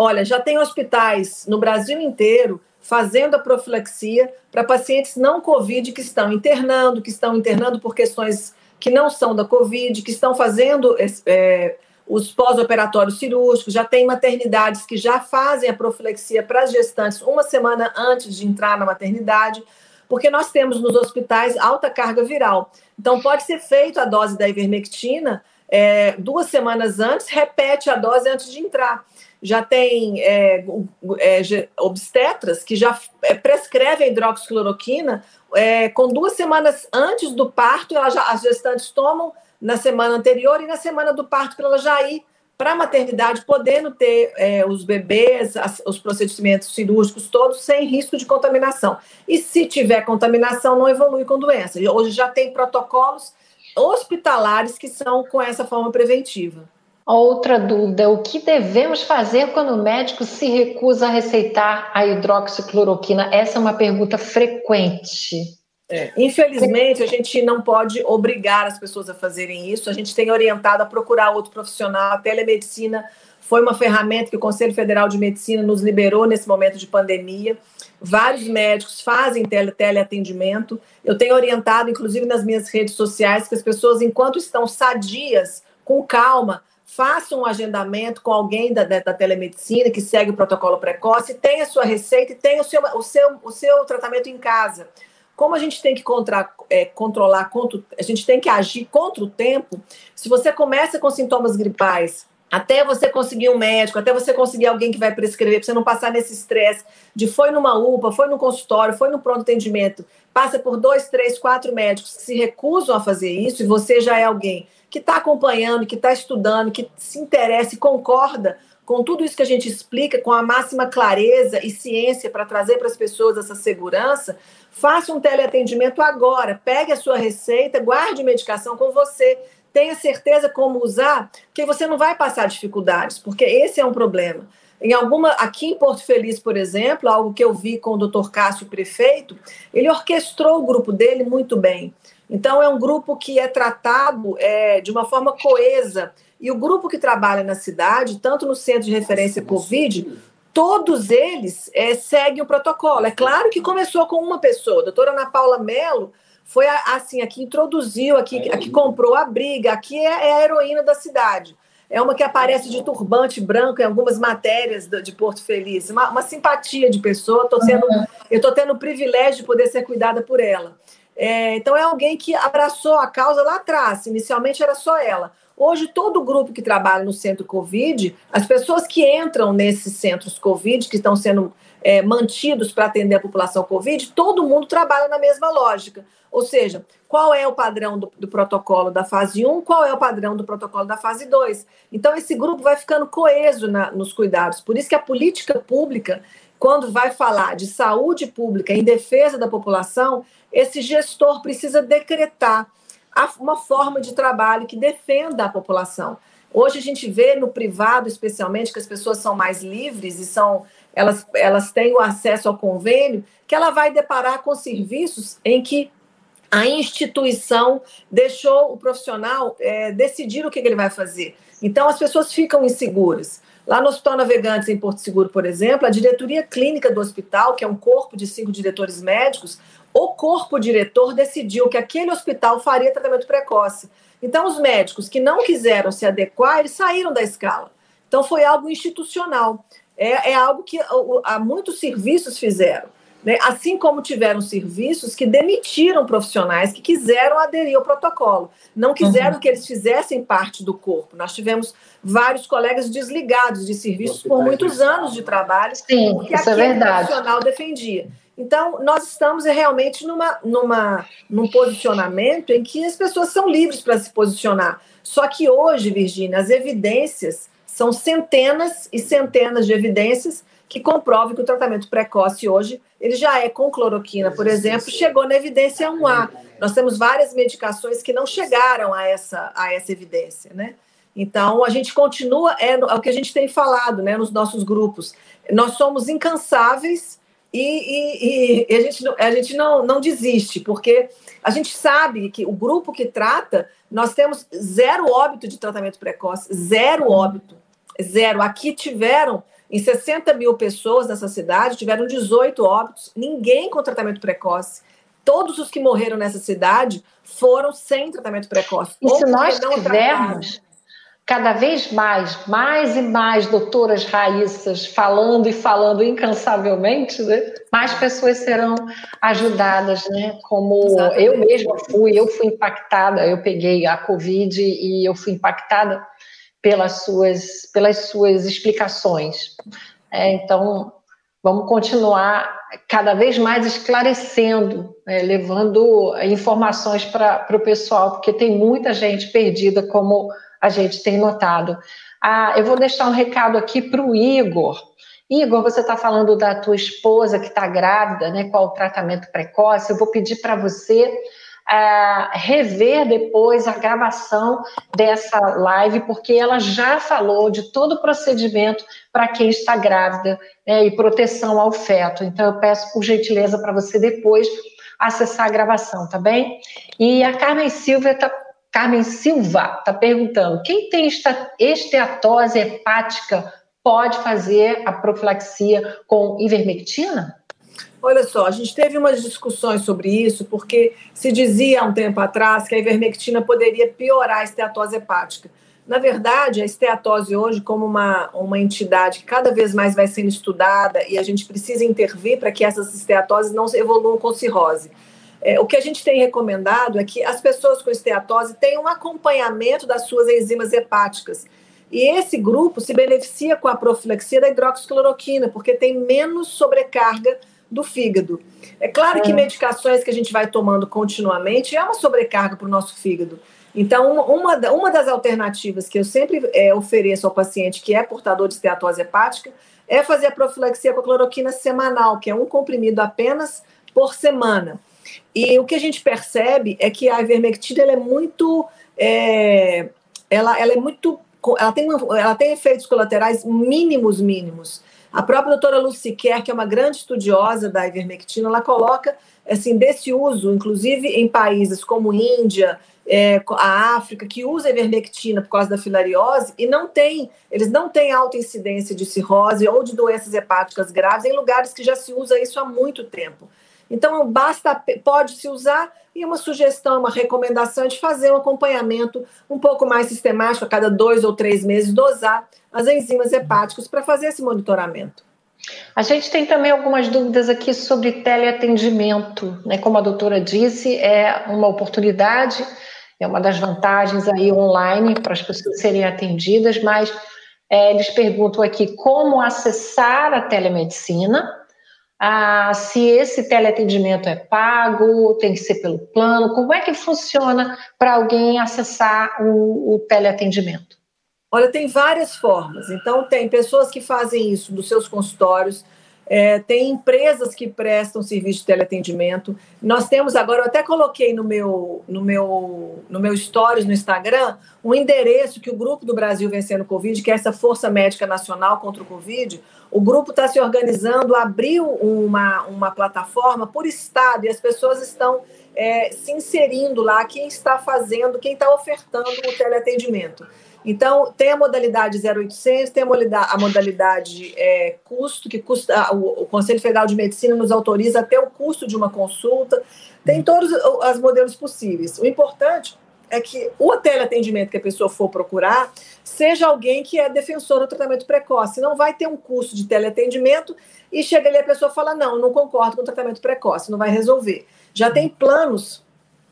Olha, já tem hospitais no Brasil inteiro fazendo a profilaxia para pacientes não Covid que estão internando, que estão internando por questões que não são da Covid, que estão fazendo é, os pós-operatórios cirúrgicos, já tem maternidades que já fazem a profilaxia para as gestantes uma semana antes de entrar na maternidade, porque nós temos nos hospitais alta carga viral. Então, pode ser feito a dose da ivermectina é, duas semanas antes, repete a dose antes de entrar. Já tem é, é, obstetras que já é, prescrevem hidroxicloroquina é, com duas semanas antes do parto, ela já, as gestantes tomam na semana anterior e na semana do parto para ela já ir para a maternidade, podendo ter é, os bebês, as, os procedimentos cirúrgicos todos sem risco de contaminação. E se tiver contaminação, não evolui com doença. Hoje já tem protocolos hospitalares que são com essa forma preventiva. Outra dúvida: o que devemos fazer quando o médico se recusa a receitar a hidroxicloroquina? Essa é uma pergunta frequente. É, infelizmente, a gente não pode obrigar as pessoas a fazerem isso. A gente tem orientado a procurar outro profissional. A telemedicina foi uma ferramenta que o Conselho Federal de Medicina nos liberou nesse momento de pandemia. Vários médicos fazem tele, teleatendimento. Eu tenho orientado, inclusive nas minhas redes sociais, que as pessoas, enquanto estão sadias, com calma, façam um agendamento com alguém da, da, telemedicina que segue o protocolo precoce, tenha a sua receita e tenha o seu, o seu, o seu tratamento em casa. Como a gente tem que contra, é, controlar, contra, a gente tem que agir contra o tempo, se você começa com sintomas gripais, até você conseguir um médico, até você conseguir alguém que vai prescrever, para você não passar nesse estresse de foi numa UPA, foi no consultório, foi no pronto atendimento, passa por dois, três, quatro médicos que se recusam a fazer isso, e você já é alguém que está acompanhando, que está estudando, que se interessa e concorda com tudo isso que a gente explica, com a máxima clareza e ciência para trazer para as pessoas essa segurança, faça um teleatendimento agora. Pegue a sua receita, guarde medicação com você. Tenha certeza como usar, que você não vai passar dificuldades, porque esse é um problema. Em alguma, aqui em Porto Feliz, por exemplo, algo que eu vi com o doutor Cássio, prefeito, ele orquestrou o grupo dele muito bem. Então, é um grupo que é tratado é, de uma forma coesa e o grupo que trabalha na cidade, tanto no centro de referência Covid, todos eles é, seguem o protocolo. É claro que começou com uma pessoa. A doutora Ana Paula Mello foi a, assim, a que introduziu, a que, a que comprou a briga, aqui é, é a heroína da cidade. É uma que aparece de turbante branco em algumas matérias de Porto Feliz. Uma, uma simpatia de pessoa. Tô sendo, eu estou tendo o privilégio de poder ser cuidada por ela. É, então, é alguém que abraçou a causa lá atrás. Inicialmente era só ela. Hoje, todo o grupo que trabalha no centro Covid, as pessoas que entram nesses centros Covid, que estão sendo é, mantidos para atender a população Covid, todo mundo trabalha na mesma lógica. Ou seja, qual é o padrão do, do, protocolo da fase 1, qual é o padrão do protocolo da fase 2. Então, esse grupo vai ficando coeso na, nos cuidados. Por isso que a política pública, quando vai falar de saúde pública em defesa da população, esse gestor precisa decretar uma forma de trabalho que defenda a população. Hoje a gente vê no privado, especialmente, que as pessoas são mais livres e são elas, elas têm o acesso ao convênio, que ela vai deparar com serviços em que a instituição deixou o profissional é, decidir o que ele vai fazer. Então as pessoas ficam inseguras. Lá no Hospital Navegantes, em Porto Seguro, por exemplo, a diretoria clínica do hospital, que é um corpo de cinco diretores médicos, o corpo diretor decidiu que aquele hospital faria tratamento precoce. Então, os médicos que não quiseram se adequar, eles saíram da escala. Então, foi algo institucional. É, é algo que há muitos serviços fizeram. Né? Assim como tiveram serviços que demitiram profissionais que quiseram aderir ao protocolo, não quiseram uhum. que eles fizessem parte do corpo. Nós tivemos vários colegas desligados de serviços por muitos anos de trabalho, Sim, porque isso é aquele é verdade. profissional defendia. Então, nós estamos realmente numa, numa, num posicionamento em que as pessoas são livres para se posicionar. Só que hoje, Virginia, as evidências são centenas e centenas de evidências que comprovam que o tratamento precoce hoje, ele já é com cloroquina, por exemplo, chegou na evidência 1A. Nós temos várias medicações que não chegaram a essa, a essa evidência, né? Então, a gente continua, é, é o que a gente tem falado né, nos nossos grupos. Nós somos incansáveis e, e, e, a gente, a gente não, não desiste, porque a gente sabe que o grupo que trata, nós temos zero óbito de tratamento precoce, zero óbito, zero. Aqui tiveram Em 60 mil pessoas nessa cidade, tiveram 18 óbitos, ninguém com tratamento precoce. Todos os que morreram nessa cidade foram sem tratamento precoce. E se nós tivermos cada vez mais, mais e mais doutoras raíças falando e falando incansavelmente, né? mais pessoas serão ajudadas, né? Como Exatamente. eu mesma fui, eu fui impactada, eu peguei a Covid e eu fui impactada pelas suas, pelas suas explicações. É, então, vamos continuar cada vez mais esclarecendo, né? levando informações para o pessoal, porque tem muita gente perdida, como a gente tem notado. Ah, eu vou deixar um recado aqui para o Igor. Igor, você está falando da tua esposa que está grávida, né? Qual o tratamento precoce? Eu vou pedir para você ah, rever depois a gravação dessa live, porque ela já falou de todo o procedimento para quem está grávida né, e proteção ao feto. Então, eu peço por gentileza para você depois acessar a gravação, tá bem? E a Carmen Silva está Carmen Silva está perguntando: quem tem esteatose hepática pode fazer a profilaxia com ivermectina? Olha só, a gente teve umas discussões sobre isso, porque se dizia há um tempo atrás que a ivermectina poderia piorar a esteatose hepática. Na verdade, a esteatose hoje, como uma, uma entidade que cada vez mais vai sendo estudada e a gente precisa intervir para que essas esteatoses não evoluam com cirrose. É, o que a gente tem recomendado é que as pessoas com esteatose tenham um acompanhamento das suas enzimas hepáticas. E esse grupo se beneficia com a profilaxia da hidroxicloroquina, porque tem menos sobrecarga do fígado. É claro que é. medicações que a gente vai tomando continuamente é uma sobrecarga para o nosso fígado. Então, uma, uma das alternativas que eu sempre é, ofereço ao paciente que é portador de esteatose hepática é fazer a profilaxia com a cloroquina semanal, que é um comprimido apenas por semana. E o que a gente percebe é que a ivermectina ela é muito. É, ela, ela é muito. Ela tem, ela tem efeitos colaterais mínimos, mínimos. A própria doutora Lucy Kerr, que é uma grande estudiosa da ivermectina, ela coloca assim, desse uso, inclusive em países como Índia, é, a África, que usa ivermectina por causa da filariose, e não tem, eles não têm alta incidência de cirrose ou de doenças hepáticas graves em lugares que já se usa isso há muito tempo. Então, basta, pode se usar e uma sugestão, uma recomendação de fazer um acompanhamento um pouco mais sistemático, a cada dois ou três meses, dosar as enzimas hepáticas para fazer esse monitoramento. A gente tem também algumas dúvidas aqui sobre teleatendimento, né? Como a doutora disse, é uma oportunidade, é uma das vantagens aí online para as pessoas serem atendidas, mas é, eles perguntam aqui como acessar a telemedicina ah, se esse teleatendimento é pago, tem que ser pelo plano, como é que funciona para alguém acessar o, o teleatendimento? Olha, tem várias formas. Então, tem pessoas que fazem isso nos seus consultórios, é, tem empresas que prestam serviço de teleatendimento. Nós temos agora, eu até coloquei no meu, no meu, no meu stories no Instagram, um endereço que o Grupo do Brasil Vencendo o Covid, que é essa Força Médica Nacional contra o Covid, o grupo está se organizando, abriu uma, uma plataforma por estado e as pessoas estão é, se inserindo lá, quem está fazendo, quem está ofertando o teleatendimento. Então, tem a modalidade 0800, tem a modalidade, é, custo, que custa, o, o, Conselho Federal de Medicina nos autoriza até o custo de uma consulta. Tem todos os modelos possíveis. O importante é que o teleatendimento que a pessoa for procurar seja alguém que é defensor do tratamento precoce. Não vai ter um curso de teleatendimento e chega ali a pessoa fala: não, não concordo com o tratamento precoce, não vai resolver. Já tem planos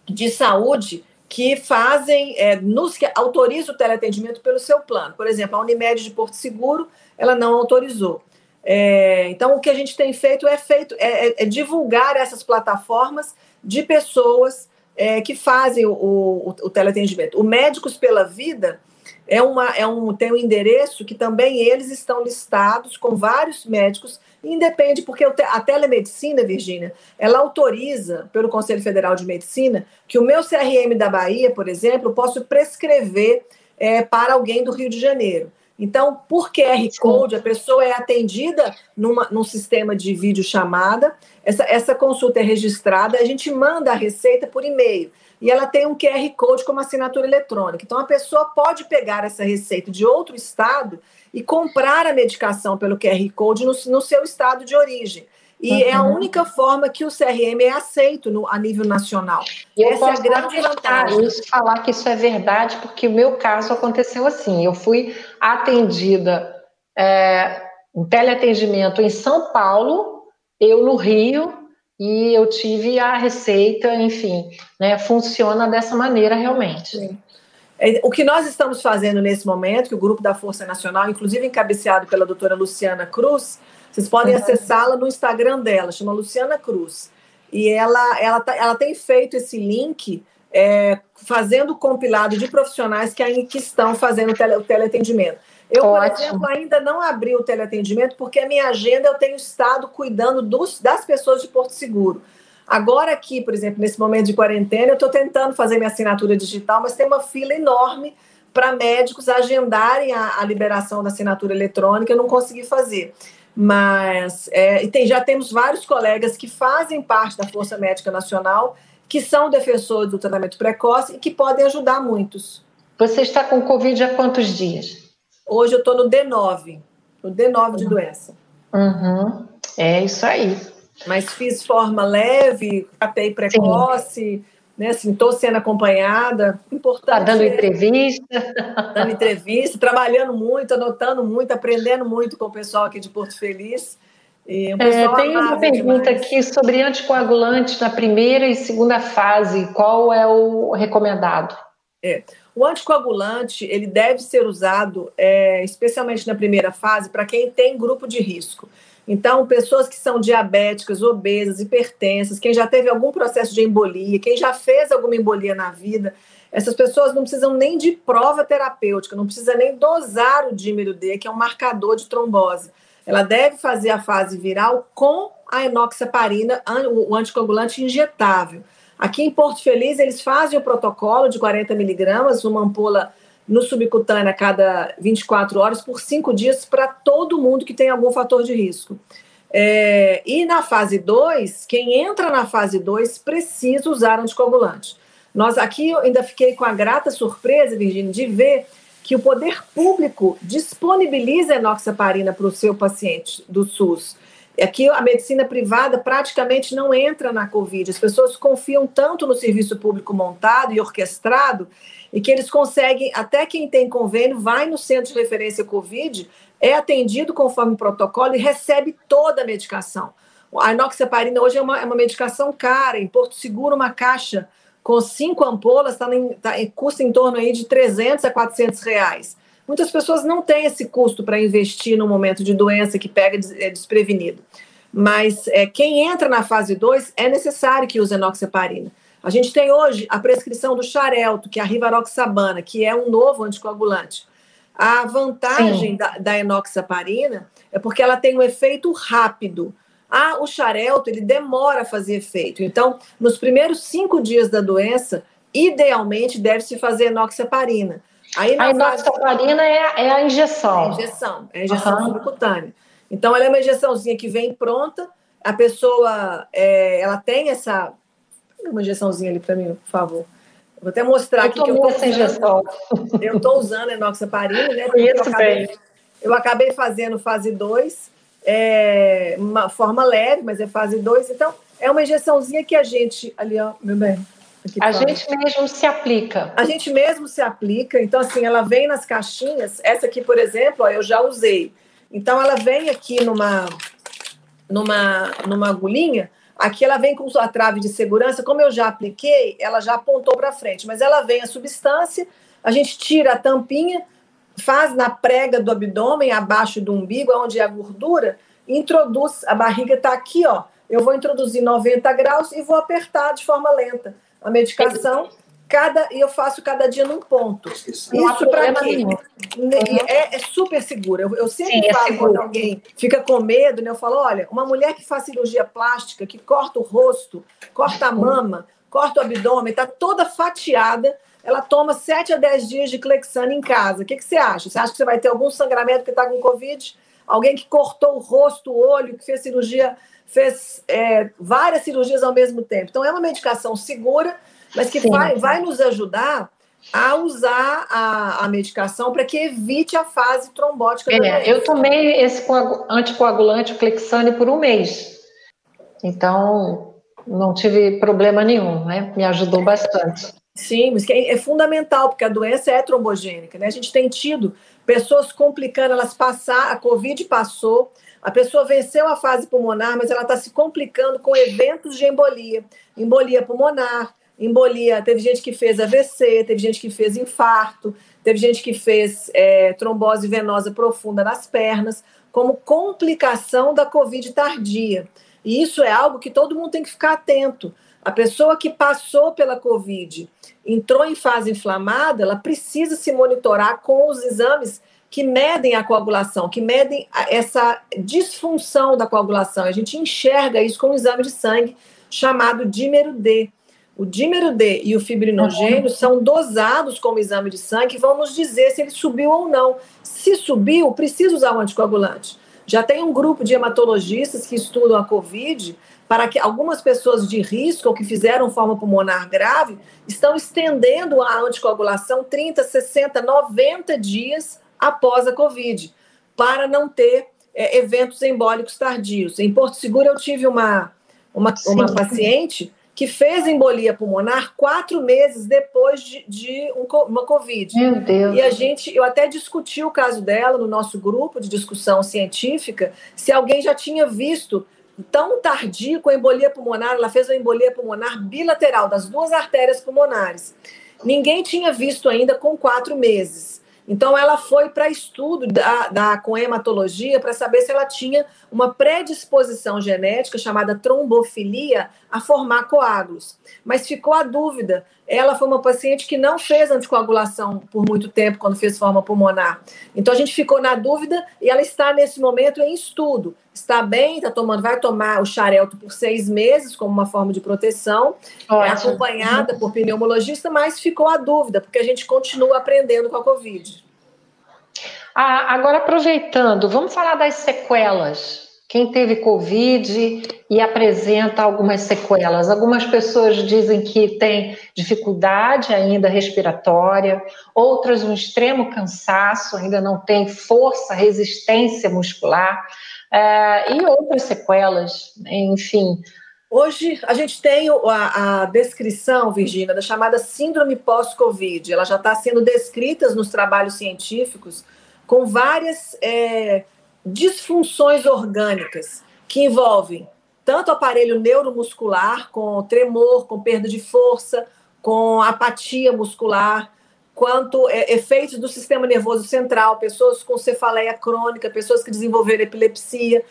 de saúde que fazem, é, nos que autorizam o teleatendimento pelo seu plano. Por exemplo, a Unimed de Porto Seguro, ela não autorizou. É, então, o que a gente tem feito é, feito é, é, é divulgar essas plataformas de pessoas é, que fazem o, o, o, teleatendimento. O Médicos pela Vida é, uma, é um, tem um endereço que também eles estão listados com vários médicos, independe, porque a telemedicina, Virgínia, ela autoriza, pelo Conselho Federal de Medicina, que o meu CRM da Bahia, por exemplo, posso prescrever é, para alguém do Rio de Janeiro. Então, por QR Code, a pessoa é atendida numa, num sistema de videochamada, essa, essa consulta é registrada, a gente manda a receita por e-mail. E ela tem um QR Code como assinatura eletrônica. Então, a pessoa pode pegar essa receita de outro estado e comprar a medicação pelo QR Code no, no seu estado de origem. E uhum. é a uhum. única forma que o CRM é aceito no, a nível nacional. E eu Essa posso é a grande vantagem. isso, falar que isso é verdade, porque o meu caso aconteceu assim. Eu fui atendida é, em teleatendimento em São Paulo, eu no Rio, e eu tive a receita, enfim, né, funciona dessa maneira realmente. Sim. É, o que nós estamos fazendo nesse momento, que o Grupo da Força Nacional, inclusive encabeçado pela doutora Luciana Cruz, vocês podem uhum. acessá-la no Instagram dela, chama Luciana Cruz. E ela, ela, tá, ela tem feito esse link é, fazendo compilado de profissionais que, que estão fazendo o, tele, o teleatendimento. Eu, Ótimo. por exemplo, ainda não abri o teleatendimento porque a minha agenda eu tenho estado cuidando dos, das pessoas de Porto Seguro. Agora aqui, por exemplo, nesse momento de quarentena, eu estou tentando fazer minha assinatura digital, mas tem uma fila enorme para médicos agendarem a, a, liberação da assinatura eletrônica, eu não consegui fazer. Mas é, tem, já temos vários colegas que fazem parte da Força Médica Nacional, que são defensores do tratamento precoce e que podem ajudar muitos. Você está com Covid há quantos dias? Hoje eu estou no D9, no D9 de uhum. doença. Uhum. É isso aí. Mas fiz forma leve, catei precoce, Sim. né? Assim, estou sendo acompanhada. Importante. Está dando entrevista. Dando entrevista, trabalhando muito, anotando muito, aprendendo muito com o pessoal aqui de Porto Feliz. Um é, tem uma pergunta demais. aqui sobre anticoagulantes na primeira e segunda fase. Qual é o recomendado? É. O anticoagulante ele deve ser usado, é, especialmente na primeira fase, para quem tem grupo de risco. Então, pessoas que são diabéticas, obesas, hipertensas, quem já teve algum processo de embolia, quem já fez alguma embolia na vida, essas pessoas não precisam nem de prova terapêutica, não precisa nem dosar o dímero D, que é um marcador de trombose. Ela deve fazer a fase viral com a enoxaparina, o anticoagulante injetável. Aqui em Porto Feliz, eles fazem o protocolo de 40 miligramas, uma ampola no subcutâneo a cada 24 horas, por cinco dias, para todo mundo que tem algum fator de risco. É, e na fase 2, quem entra na fase 2 precisa usar anticoagulante. Nós aqui eu ainda fiquei com a grata surpresa, Virginia, de ver que o poder público disponibiliza enoxaparina para o seu paciente do SUS. Aqui a medicina privada praticamente não entra na Covid. As pessoas confiam tanto no serviço público montado e orquestrado e que eles conseguem, até quem tem convênio, vai no centro de referência Covid, é atendido conforme o protocolo e recebe toda a medicação. A inoxaparina hoje é uma, é uma medicação cara. Em Porto Seguro, uma caixa com cinco ampolas tá em, tá, custa em torno aí de 300 a 400 reais. Muitas pessoas não têm esse custo para investir no momento de doença que pega é desprevenido. Mas é, quem entra na fase 2 é necessário que use enoxaparina. A gente tem hoje a prescrição do Xarelto, que é a rivaroxabana, que é um novo anticoagulante. A vantagem da, da, enoxaparina é porque ela tem um efeito rápido. Ah, o xarelto, ele demora a fazer efeito. Então, nos primeiros cinco dias da doença, idealmente deve-se fazer enoxaparina. Aí, a inoxaparina fase... é, é, a injeção. É a injeção, é a injeção uhum. subcutânea. Então, ela é uma injeçãozinha que vem pronta, a pessoa é, ela tem essa. Uma injeçãozinha ali para mim, por favor. Vou até mostrar eu aqui que eu estou usando. Injeção. Eu estou usando a enoxaparina, né? Isso eu acabei, bem. Eu acabei fazendo fase 2, é, uma forma leve, mas é fase 2. Então, é uma injeçãozinha que a gente. Ali, ó, meu bem a gente mesmo se aplica. A gente mesmo se aplica. Então, assim, ela vem nas caixinhas. Essa aqui, por exemplo, ó, eu já usei. Então, ela vem aqui numa, numa, numa agulhinha. Aqui ela vem com sua trave de segurança. Como eu já apliquei, ela já apontou para frente. Mas ela vem a substância, a gente tira a tampinha, faz na prega do abdômen, abaixo do umbigo, onde é a gordura, introduz. A barriga está aqui, ó. Eu vou introduzir 90 graus e vou apertar de forma lenta a medicação cada e eu faço cada dia num ponto. Isso para quê? Uhum. É, é, super seguro. Eu, eu sempre Sim, é falo é quando alguém fica com medo, né? Eu falo, olha, uma mulher que faz cirurgia plástica, que corta o rosto, corta a mama, corta o abdômen, está toda fatiada, ela toma 7 a 10 dias de Clexane em casa. O que, que você acha? Você acha que você vai ter algum sangramento que está com Covid? Alguém que cortou o rosto, o olho, que fez cirurgia fez é, várias cirurgias ao mesmo tempo. Então, é uma medicação segura. mas que vai, vai nos ajudar a usar a, a medicação para que evite a fase trombótica é, da doença. Eu tomei esse anticoagulante, o Clexane, por um mês. Então, não tive problema nenhum, né? Me ajudou bastante. Sim, mas é, é fundamental, porque a doença é trombogênica, né? A gente tem tido pessoas complicando, elas passar, a Covid passou, a pessoa venceu a fase pulmonar, mas ela está se complicando com eventos de embolia, embolia pulmonar, embolia. Teve gente que fez AVC, teve gente que fez infarto, teve gente que fez é, trombose venosa profunda nas pernas, como complicação da Covid tardia. E isso é algo que todo mundo tem que ficar atento. A pessoa que passou pela Covid, entrou em fase inflamada, ela precisa se monitorar com os exames que medem a coagulação, que medem essa disfunção da coagulação. A gente enxerga isso com um exame de sangue chamado dímero D. O dímero D e o fibrinogênio são dosados como exame de sangue e vão nos dizer se ele subiu ou não. Se subiu, precisa usar o anticoagulante. Já tem um grupo de hematologistas que estudam a COVID para que algumas pessoas de risco ou que fizeram forma pulmonar grave estão estendendo a anticoagulação 30, 60, 90 dias após a Covid, para não ter é, eventos embólicos tardios. Em Porto Seguro, eu tive uma, uma, uma paciente que fez embolia pulmonar quatro meses depois de, de um, uma Covid. Meu Deus. E a gente, eu até discuti o caso dela no nosso grupo de discussão científica, se alguém já tinha visto tão tardio com a embolia pulmonar, ela fez uma embolia pulmonar bilateral das duas artérias pulmonares. Ninguém tinha visto ainda com quatro meses. Então, ela foi para estudo da, da, com hematologia para saber se ela tinha uma predisposição genética chamada trombofilia a formar coágulos. Mas ficou a dúvida. Ela foi uma paciente que não fez anticoagulação por muito tempo quando fez forma pulmonar. Então, a gente ficou na dúvida e ela está nesse momento em estudo. Está bem, está tomando, vai tomar o xarelto por seis meses como uma forma de proteção, é acompanhada por pneumologista, mas ficou a dúvida, porque a gente continua aprendendo com a Covid. Ah, agora, aproveitando, vamos falar das sequelas. Quem teve Covid e apresenta algumas sequelas. Algumas pessoas dizem que tem dificuldade ainda respiratória, outras um extremo cansaço, ainda não tem força, resistência muscular, é, e outras sequelas, enfim. Hoje a gente tem a, a descrição, Virginia, da chamada síndrome pós-Covid. Ela já está sendo descrita nos trabalhos científicos com várias é, disfunções orgânicas que envolvem tanto aparelho neuromuscular, com tremor, com perda de força, com apatia muscular, quanto é, efeitos do sistema nervoso central, pessoas com cefaleia crônica, pessoas que desenvolveram epilepsia,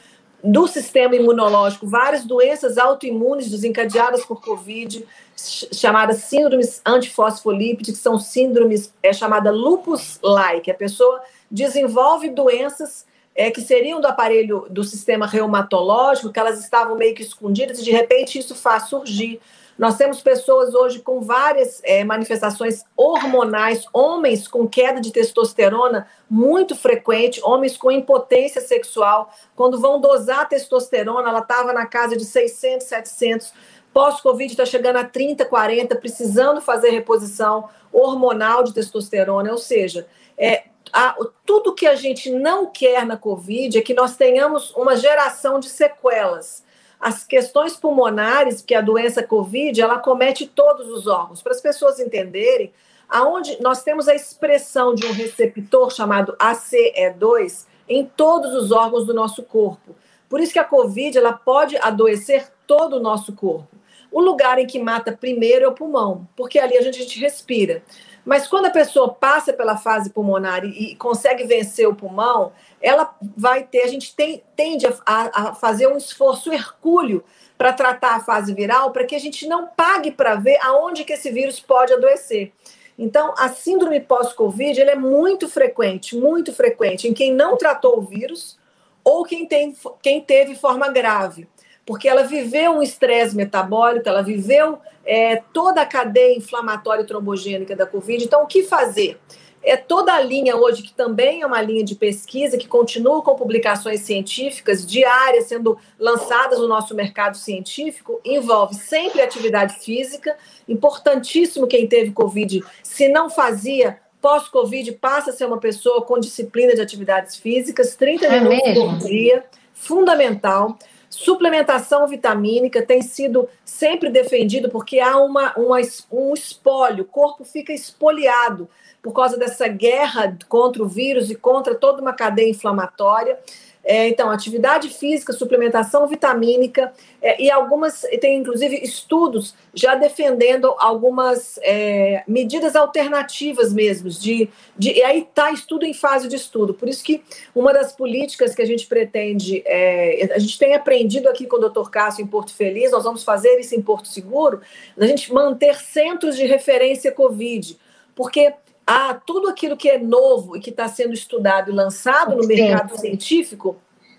do sistema imunológico, várias doenças autoimunes desencadeadas por Covid, chamadas síndromes antifosfolípicas, que são síndromes é chamada lupus-like. A pessoa desenvolve doenças é, que seriam do aparelho do sistema reumatológico, que elas estavam meio que escondidas, e de repente isso faz surgir. Nós temos pessoas hoje com várias é, manifestações hormonais, homens com queda de testosterona muito frequente, homens com impotência sexual. Quando vão dosar a testosterona, ela estava na casa de 600, 700. Pós-Covid está chegando a 30, 40, precisando fazer reposição hormonal de testosterona. Ou seja, é, a, tudo que a gente não quer na Covid é que nós tenhamos uma geração de sequelas. As questões pulmonares, que a doença Covid, ela comete todos os órgãos. Para as pessoas entenderem, aonde nós temos a expressão de um receptor chamado ACE2 em todos os órgãos do nosso corpo. Por isso que a Covid ela pode adoecer todo o nosso corpo. O lugar em que mata primeiro é o pulmão, porque ali a gente, a gente respira. Mas quando a pessoa passa pela fase pulmonar e, e consegue vencer o pulmão, ela vai ter, a gente tem, tende a, a fazer um esforço hercúleo para tratar a fase viral, para que a gente não pague para ver aonde que esse vírus pode adoecer. Então, a síndrome pós-Covid é muito frequente, muito frequente em quem não tratou o vírus ou quem, tem, quem teve forma grave. Porque ela viveu um estresse metabólico, ela viveu é, toda a cadeia inflamatória e trombogênica da Covid. Então, o que fazer? É toda a linha hoje, que também é uma linha de pesquisa, que continua com publicações científicas diárias sendo lançadas no nosso mercado científico, envolve sempre atividade física. Importantíssimo quem teve Covid, se não fazia, pós-Covid, passa a ser uma pessoa com disciplina de atividades físicas, 30 é minutos mesmo? por dia, fundamental. Suplementação vitamínica tem sido sempre defendido porque há uma, uma, um espólio, o corpo fica espoliado por causa dessa guerra contra o vírus e contra toda uma cadeia inflamatória. É, então, atividade física, suplementação vitamínica é, e algumas, tem inclusive estudos já defendendo algumas é, medidas alternativas mesmo, de, de, e aí está estudo em fase de estudo. Por isso que uma das políticas que a gente pretende, é, a gente tem aprendido aqui com o Dr. Cássio em Porto Feliz, nós vamos fazer isso em Porto Seguro, a gente manter centros de referência Covid, porque a tudo aquilo que é novo e que está sendo estudado e lançado no Sim. mercado científico,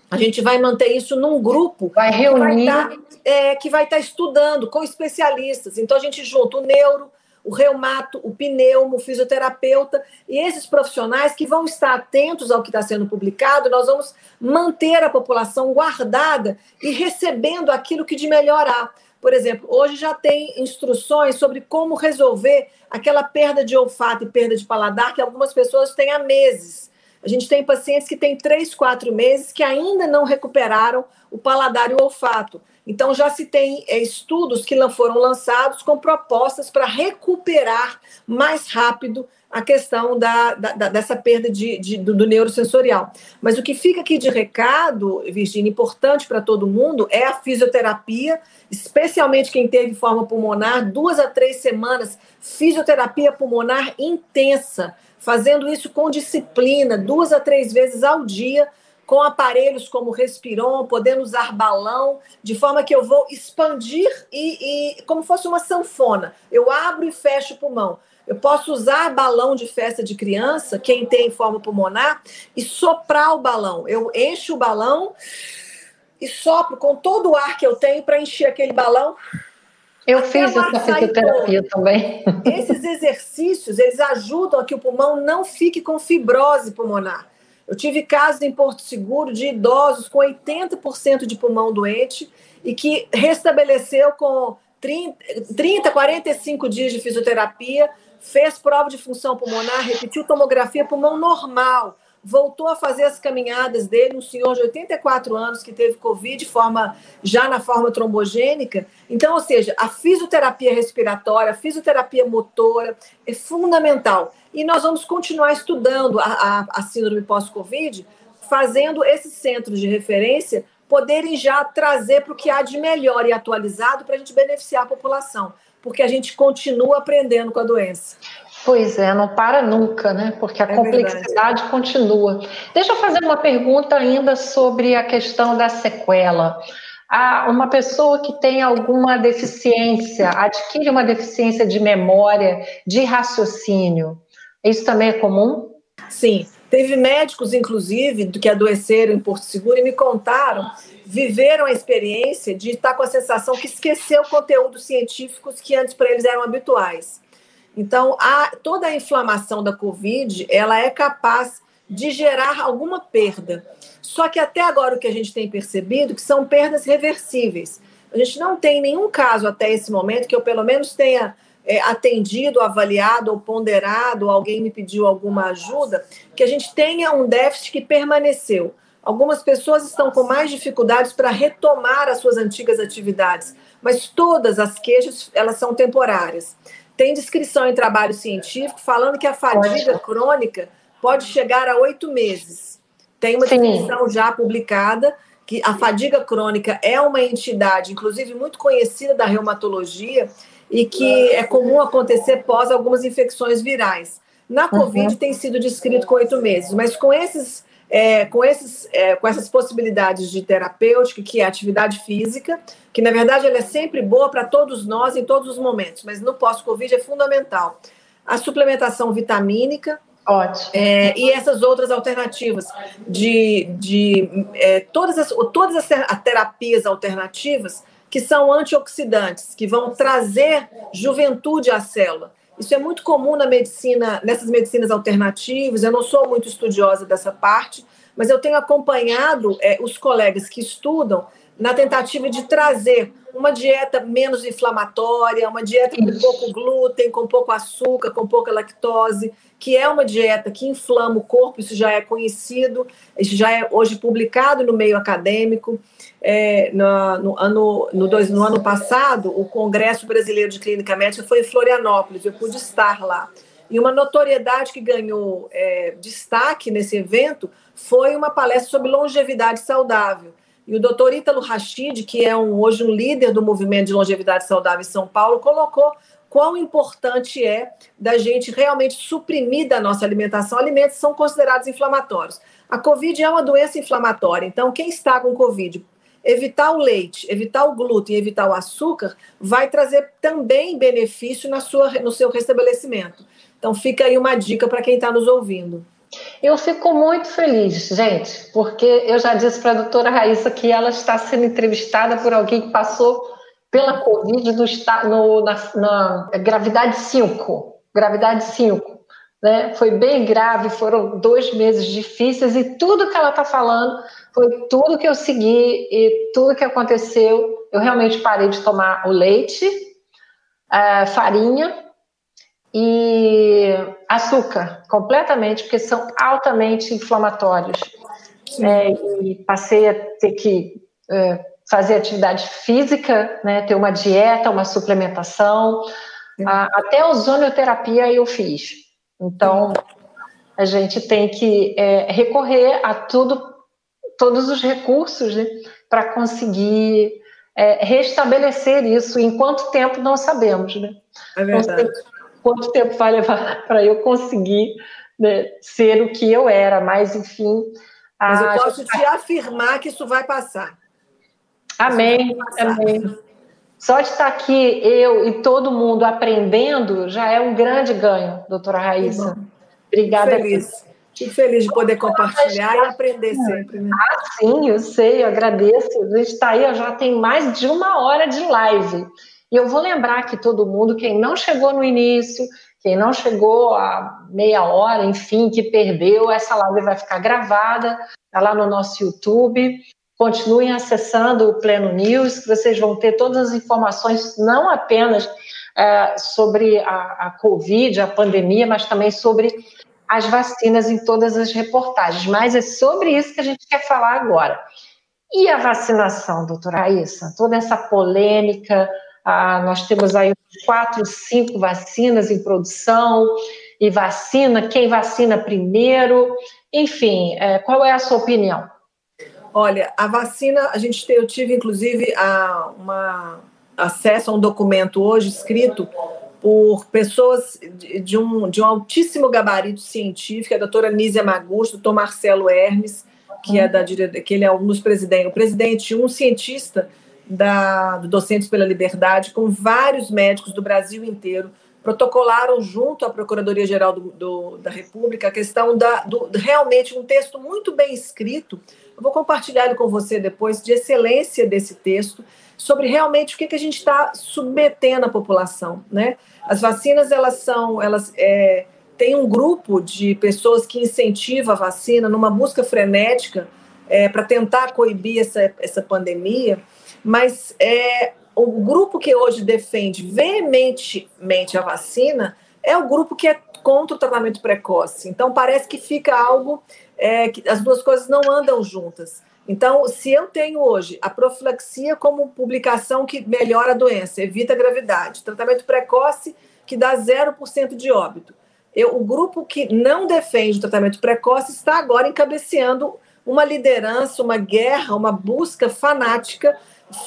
a gente vai manter isso num grupo vai reunir. que vai estar tá, é, tá estudando com especialistas. Então a gente junta o neuro, o reumato, o pneumo, o fisioterapeuta e esses profissionais que vão estar atentos ao que está sendo publicado, nós vamos manter a população guardada e recebendo aquilo que de melhor há. Por exemplo, hoje já tem instruções sobre como resolver aquela perda de olfato e perda de paladar que algumas pessoas têm há meses. A gente tem pacientes que têm três, quatro meses que ainda não recuperaram o paladar e o olfato. Então, já se tem é, estudos que foram lançados com propostas para recuperar mais rápido a questão da, da dessa perda de, de, do, do neurosensorial. Mas o que fica aqui de recado, Virginia, importante para todo mundo, é a fisioterapia, especialmente quem teve forma pulmonar, duas a três semanas, fisioterapia pulmonar intensa, fazendo isso com disciplina, duas a três vezes ao dia, com aparelhos como Respiron, podendo usar balão, de forma que eu vou expandir e, e como fosse uma sanfona. Eu abro e fecho o pulmão. Eu posso usar balão de festa de criança, quem tem forma pulmonar, e soprar o balão. Eu encho o balão e sopro com todo o ar que eu tenho para encher aquele balão. Eu fiz essa fisioterapia também. Esses exercícios, eles ajudam a que o pulmão não fique com fibrose pulmonar. Eu tive casos em Porto Seguro de idosos com 80% de pulmão doente e que restabeleceu com 30, 30, 45 dias de fisioterapia, fez prova de função pulmonar, repetiu tomografia pulmão normal, voltou a fazer as caminhadas dele, um senhor de 84 anos que teve Covid forma, já na forma trombogênica. Então, ou seja, a fisioterapia respiratória, a fisioterapia motora é fundamental. E nós vamos continuar estudando a, a, a síndrome pós-Covid, fazendo esses centros de referência poderem já trazer para o que há de melhor e atualizado para a gente beneficiar a população, porque a gente continua aprendendo com a doença. Pois é, não para nunca, né? Porque a é complexidade verdade. continua. Deixa eu fazer uma pergunta ainda sobre a questão da sequela. Ah, uma pessoa que tem alguma deficiência, adquire uma deficiência de memória, de raciocínio, isso também é comum? Sim. Teve médicos, inclusive, que adoeceram em Porto Seguro e me contaram, viveram a experiência de estar com a sensação que esqueceu conteúdos científicos que antes para eles eram habituais. Então, a, toda a inflamação da Covid, ela é capaz de gerar alguma perda. Só que até agora o que a gente tem percebido que são perdas reversíveis. A gente não tem nenhum caso até esse momento que eu pelo menos tenha é, atendido, avaliado ou ponderado, alguém me pediu alguma ajuda, que a gente tenha um déficit que permaneceu. Algumas pessoas estão com mais dificuldades para retomar as suas antigas atividades, mas todas as queixas elas são temporárias. Tem descrição em trabalho científico falando que a fadiga crônica pode chegar a oito meses. Tem uma descrição já publicada que a fadiga crônica é uma entidade, inclusive muito conhecida da reumatologia, e que é comum acontecer pós algumas infecções virais. Na Covid uhum. tem sido descrito com oito meses, mas com esses, é, com, esses, é, com essas possibilidades de terapêutica, que é atividade física, que na verdade ela é sempre boa para todos nós em todos os momentos, mas no pós-Covid é fundamental. A suplementação vitamínica, Ótimo. É, e essas outras alternativas de, de é, todas, as, todas as terapias alternativas que são antioxidantes, que vão trazer juventude à célula. Isso é muito comum na medicina, nessas medicinas alternativas. Eu não sou muito estudiosa dessa parte, mas eu tenho acompanhado é, os colegas que estudam na tentativa de trazer uma dieta menos inflamatória, uma dieta com pouco glúten, com pouco açúcar, com pouca lactose, que é uma dieta que inflama o corpo, isso já é conhecido, isso já é hoje publicado no meio acadêmico. É, no, no, ano, no, dois, no ano passado, o Congresso Brasileiro de Clínica Médica foi em Florianópolis, eu pude estar lá. E uma notoriedade que ganhou é, destaque nesse evento foi uma palestra sobre longevidade saudável. E o doutor Ítalo Rachid, que é um, hoje um líder do movimento de longevidade saudável em São Paulo, colocou quão importante é da gente realmente suprimir da nossa alimentação alimentos que são considerados inflamatórios. A Covid é uma doença inflamatória, então quem está com Covid, evitar o leite, evitar o glúten, evitar o açúcar, vai trazer também benefício na sua, no seu restabelecimento. Então fica aí uma dica para quem está nos ouvindo. Eu fico muito feliz, gente, porque eu já disse para a doutora Raíssa que ela está sendo entrevistada por alguém que passou pela Covid no, no, na, na gravidade 5. Gravidade 5. Né? Foi bem grave, foram dois meses difíceis e tudo que ela está falando foi tudo que eu segui e tudo que aconteceu. Eu realmente parei de tomar o leite, farinha e açúcar, completamente, porque são altamente inflamatórios. É, e passei a ter que é, fazer atividade física, né, ter uma dieta, uma suplementação, a, até ozonioterapia eu fiz. Então, a gente tem que é, recorrer a tudo, todos os recursos né, para conseguir é, restabelecer isso. Em quanto tempo não sabemos, né? É verdade quanto tempo vai levar <laughs> para eu conseguir né, ser o que eu era, mas enfim. Mas eu posso te afirmar que isso vai passar. Amém, passar. amém. Só de estar aqui, eu e todo mundo aprendendo, já é um grande ganho, doutora Raíssa. Obrigada. Fico feliz. Fico feliz de poder compartilhar e aprender sempre. Né? Ah, sim, eu sei, eu agradeço. A gente está aí, já tem mais de uma hora de live. E eu vou lembrar que todo mundo, quem não chegou no início, quem não chegou a meia hora, enfim, que perdeu, essa live vai ficar gravada, está lá no nosso YouTube. Continuem acessando o Pleno News, que vocês vão ter todas as informações, não apenas é, sobre a, a Covid, a pandemia, mas também sobre as vacinas em todas as reportagens. Mas é sobre isso que a gente quer falar agora. E a vacinação, doutora Raíssa? Toda essa polêmica, ah, nós temos aí quatro, cinco vacinas em produção e vacina, quem vacina primeiro, enfim, é, qual é a sua opinião? Olha, a vacina, a gente eu tive inclusive a, uma acesso a um documento hoje escrito por pessoas de, de, um, de um altíssimo gabarito científico, a doutora Nízia Magusto, o doutor Marcelo Hermes, que é da que ele é um dos presidentes, o presidente, um cientista da, do Docentes pela Liberdade, com vários médicos do Brasil inteiro, protocolaram junto à Procuradoria-Geral do, do, da República a questão da, do, realmente um texto muito bem escrito. Eu vou compartilhar com você depois, de excelência desse texto, sobre realmente o que, que a gente está submetendo à população. Né? As vacinas, elas são, elas é, tem um grupo de pessoas que incentiva a vacina numa busca frenética é, para tentar coibir essa, essa pandemia, mas é, o grupo que hoje defende veementemente a vacina é o grupo que é contra o tratamento precoce. Então, parece que fica algo é, que as duas coisas não andam juntas. Então, se eu tenho hoje a profilaxia como publicação que melhora a doença, evita a gravidade, tratamento precoce que dá 0% de óbito, eu, o grupo que não defende o tratamento precoce está agora encabeceando uma liderança, uma guerra, uma busca fanática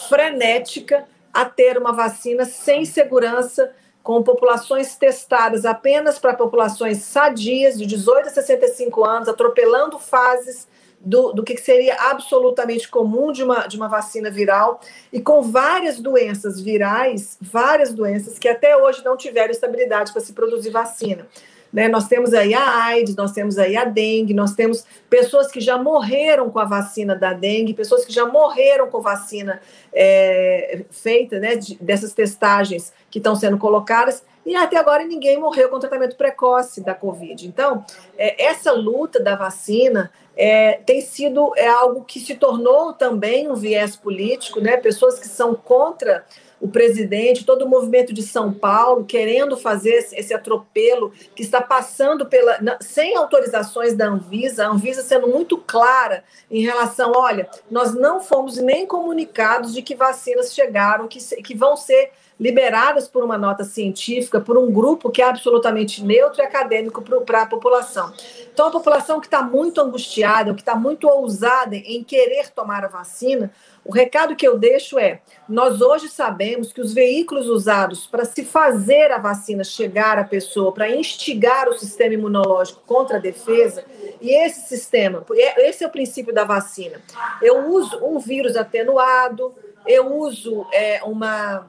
frenética a ter uma vacina sem segurança, com populações testadas apenas para populações sadias, de 18 a 65 anos, atropelando fases do, do que seria absolutamente comum de uma, de uma vacina viral, e com várias doenças virais, várias doenças que até hoje não tiveram estabilidade para se produzir vacina. Né? Nós temos aí a AIDS, nós temos aí a dengue, nós temos pessoas que já morreram com a vacina da dengue, pessoas que já morreram com vacina é, feita, né, de, dessas testagens que estão sendo colocadas, e até agora ninguém morreu com tratamento precoce da Covid. Então, é, essa luta da vacina é, tem sido é algo que se tornou também um viés político, né? Pessoas que são contra o presidente, todo o movimento de São Paulo querendo fazer esse atropelo que está passando pela sem autorizações da Anvisa, a Anvisa sendo muito clara em relação, olha, nós não fomos nem comunicados de que vacinas chegaram, que, que vão ser liberadas por uma nota científica, por um grupo que é absolutamente neutro e acadêmico para a população. Então, a população que está muito angustiada, que está muito ousada em querer tomar a vacina, o recado que eu deixo é: nós hoje sabemos que os veículos usados para se fazer a vacina chegar à pessoa, para instigar o sistema imunológico contra a defesa, e esse sistema, esse é o princípio da vacina. Eu uso um vírus atenuado, eu uso é, uma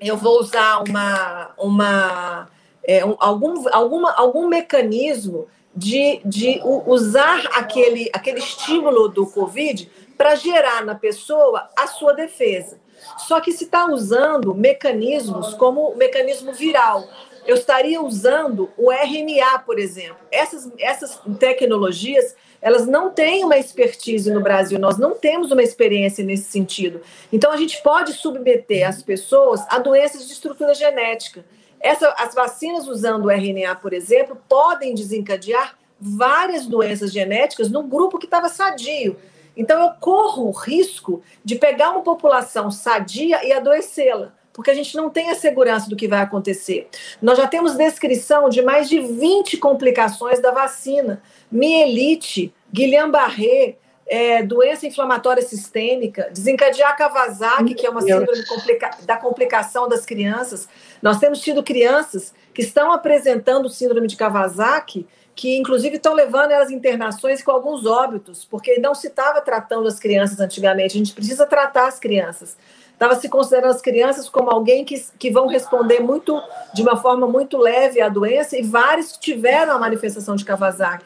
eu vou usar uma, uma, é, um, algum, alguma, algum mecanismo de, de usar aquele, aquele estímulo do Covid para gerar na pessoa a sua defesa. Só que se está usando mecanismos como o mecanismo viral. Eu estaria usando o RNA, por exemplo. Essas, essas tecnologias elas não têm uma expertise no Brasil, nós não temos uma experiência nesse sentido. Então, a gente pode submeter as pessoas a doenças de estrutura genética. Essa, as vacinas usando o RNA, por exemplo, podem desencadear várias doenças genéticas no grupo que estava sadio. Então, eu corro o risco de pegar uma população sadia e adoecê-la porque a gente não tem a segurança do que vai acontecer. Nós já temos descrição de mais de 20 complicações da vacina mielite, Guillain-Barré, é, doença inflamatória sistêmica, desencadear Kawasaki, que é uma síndrome complica da complicação das crianças. Nós temos tido crianças que estão apresentando síndrome de Kawasaki, que inclusive estão levando elas internações com alguns óbitos, porque não se estava tratando as crianças antigamente. A gente precisa tratar as crianças. Estava se considerando as crianças como alguém que, que vão responder muito de uma forma muito leve à doença, e vários tiveram a manifestação de Kawasaki.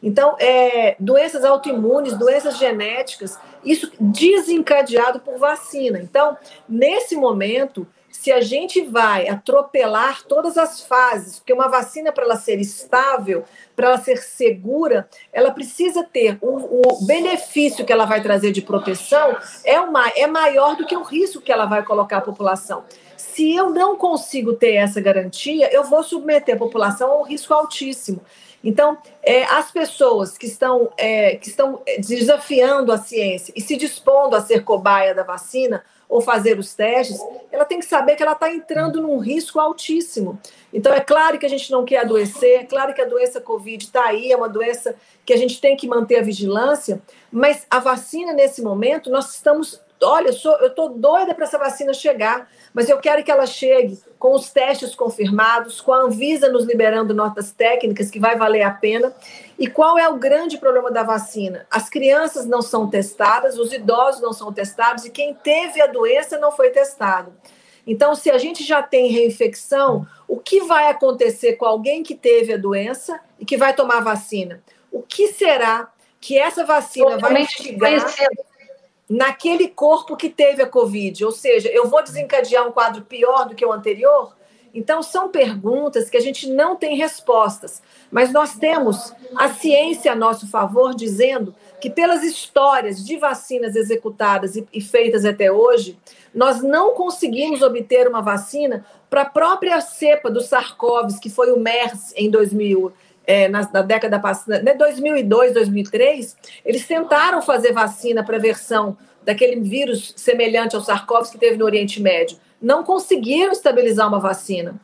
Então, é, doenças autoimunes, doenças genéticas, isso desencadeado por vacina. Então, nesse momento, se a gente vai atropelar todas as fases, porque uma vacina, para ela ser estável, para ela ser segura, ela precisa ter o, o, benefício que ela vai trazer de proteção é, uma, é maior do que o risco que ela vai colocar à população. Se eu não consigo ter essa garantia, eu vou submeter a população a um risco altíssimo. Então, é, as pessoas que estão, é, que estão desafiando a ciência e se dispondo a ser cobaia da vacina ou fazer os testes, ela tem que saber que ela está entrando num risco altíssimo. Então, é claro que a gente não quer adoecer, é claro que a doença Covid está aí, é uma doença que a gente tem que manter a vigilância, mas a vacina, nesse momento, nós estamos. Olha, eu estou doida para essa vacina chegar, mas eu quero que ela chegue com os testes confirmados, com a Anvisa nos liberando notas técnicas, que vai valer a pena. E qual é o grande problema da vacina? As crianças não são testadas, os idosos não são testados e quem teve a doença não foi testado. Então, se a gente já tem reinfecção, o que vai acontecer com alguém que teve a doença e que vai tomar vacina? O que será que essa vacina vai instigar naquele corpo que teve a Covid. Ou seja, eu vou desencadear um quadro pior do que o anterior? Então, são perguntas que a gente não tem respostas, mas nós temos a ciência a nosso favor dizendo que, pelas histórias de vacinas executadas e, feitas até hoje, nós não conseguimos obter uma vacina para a própria cepa do SARS-CoV, que foi o MERS em 2000, é, na, na, década passada, né, 2002, 2003, eles tentaram fazer vacina para a versão daquele vírus semelhante ao SARS-CoV que teve no Oriente Médio. Não conseguiram estabilizar uma vacina.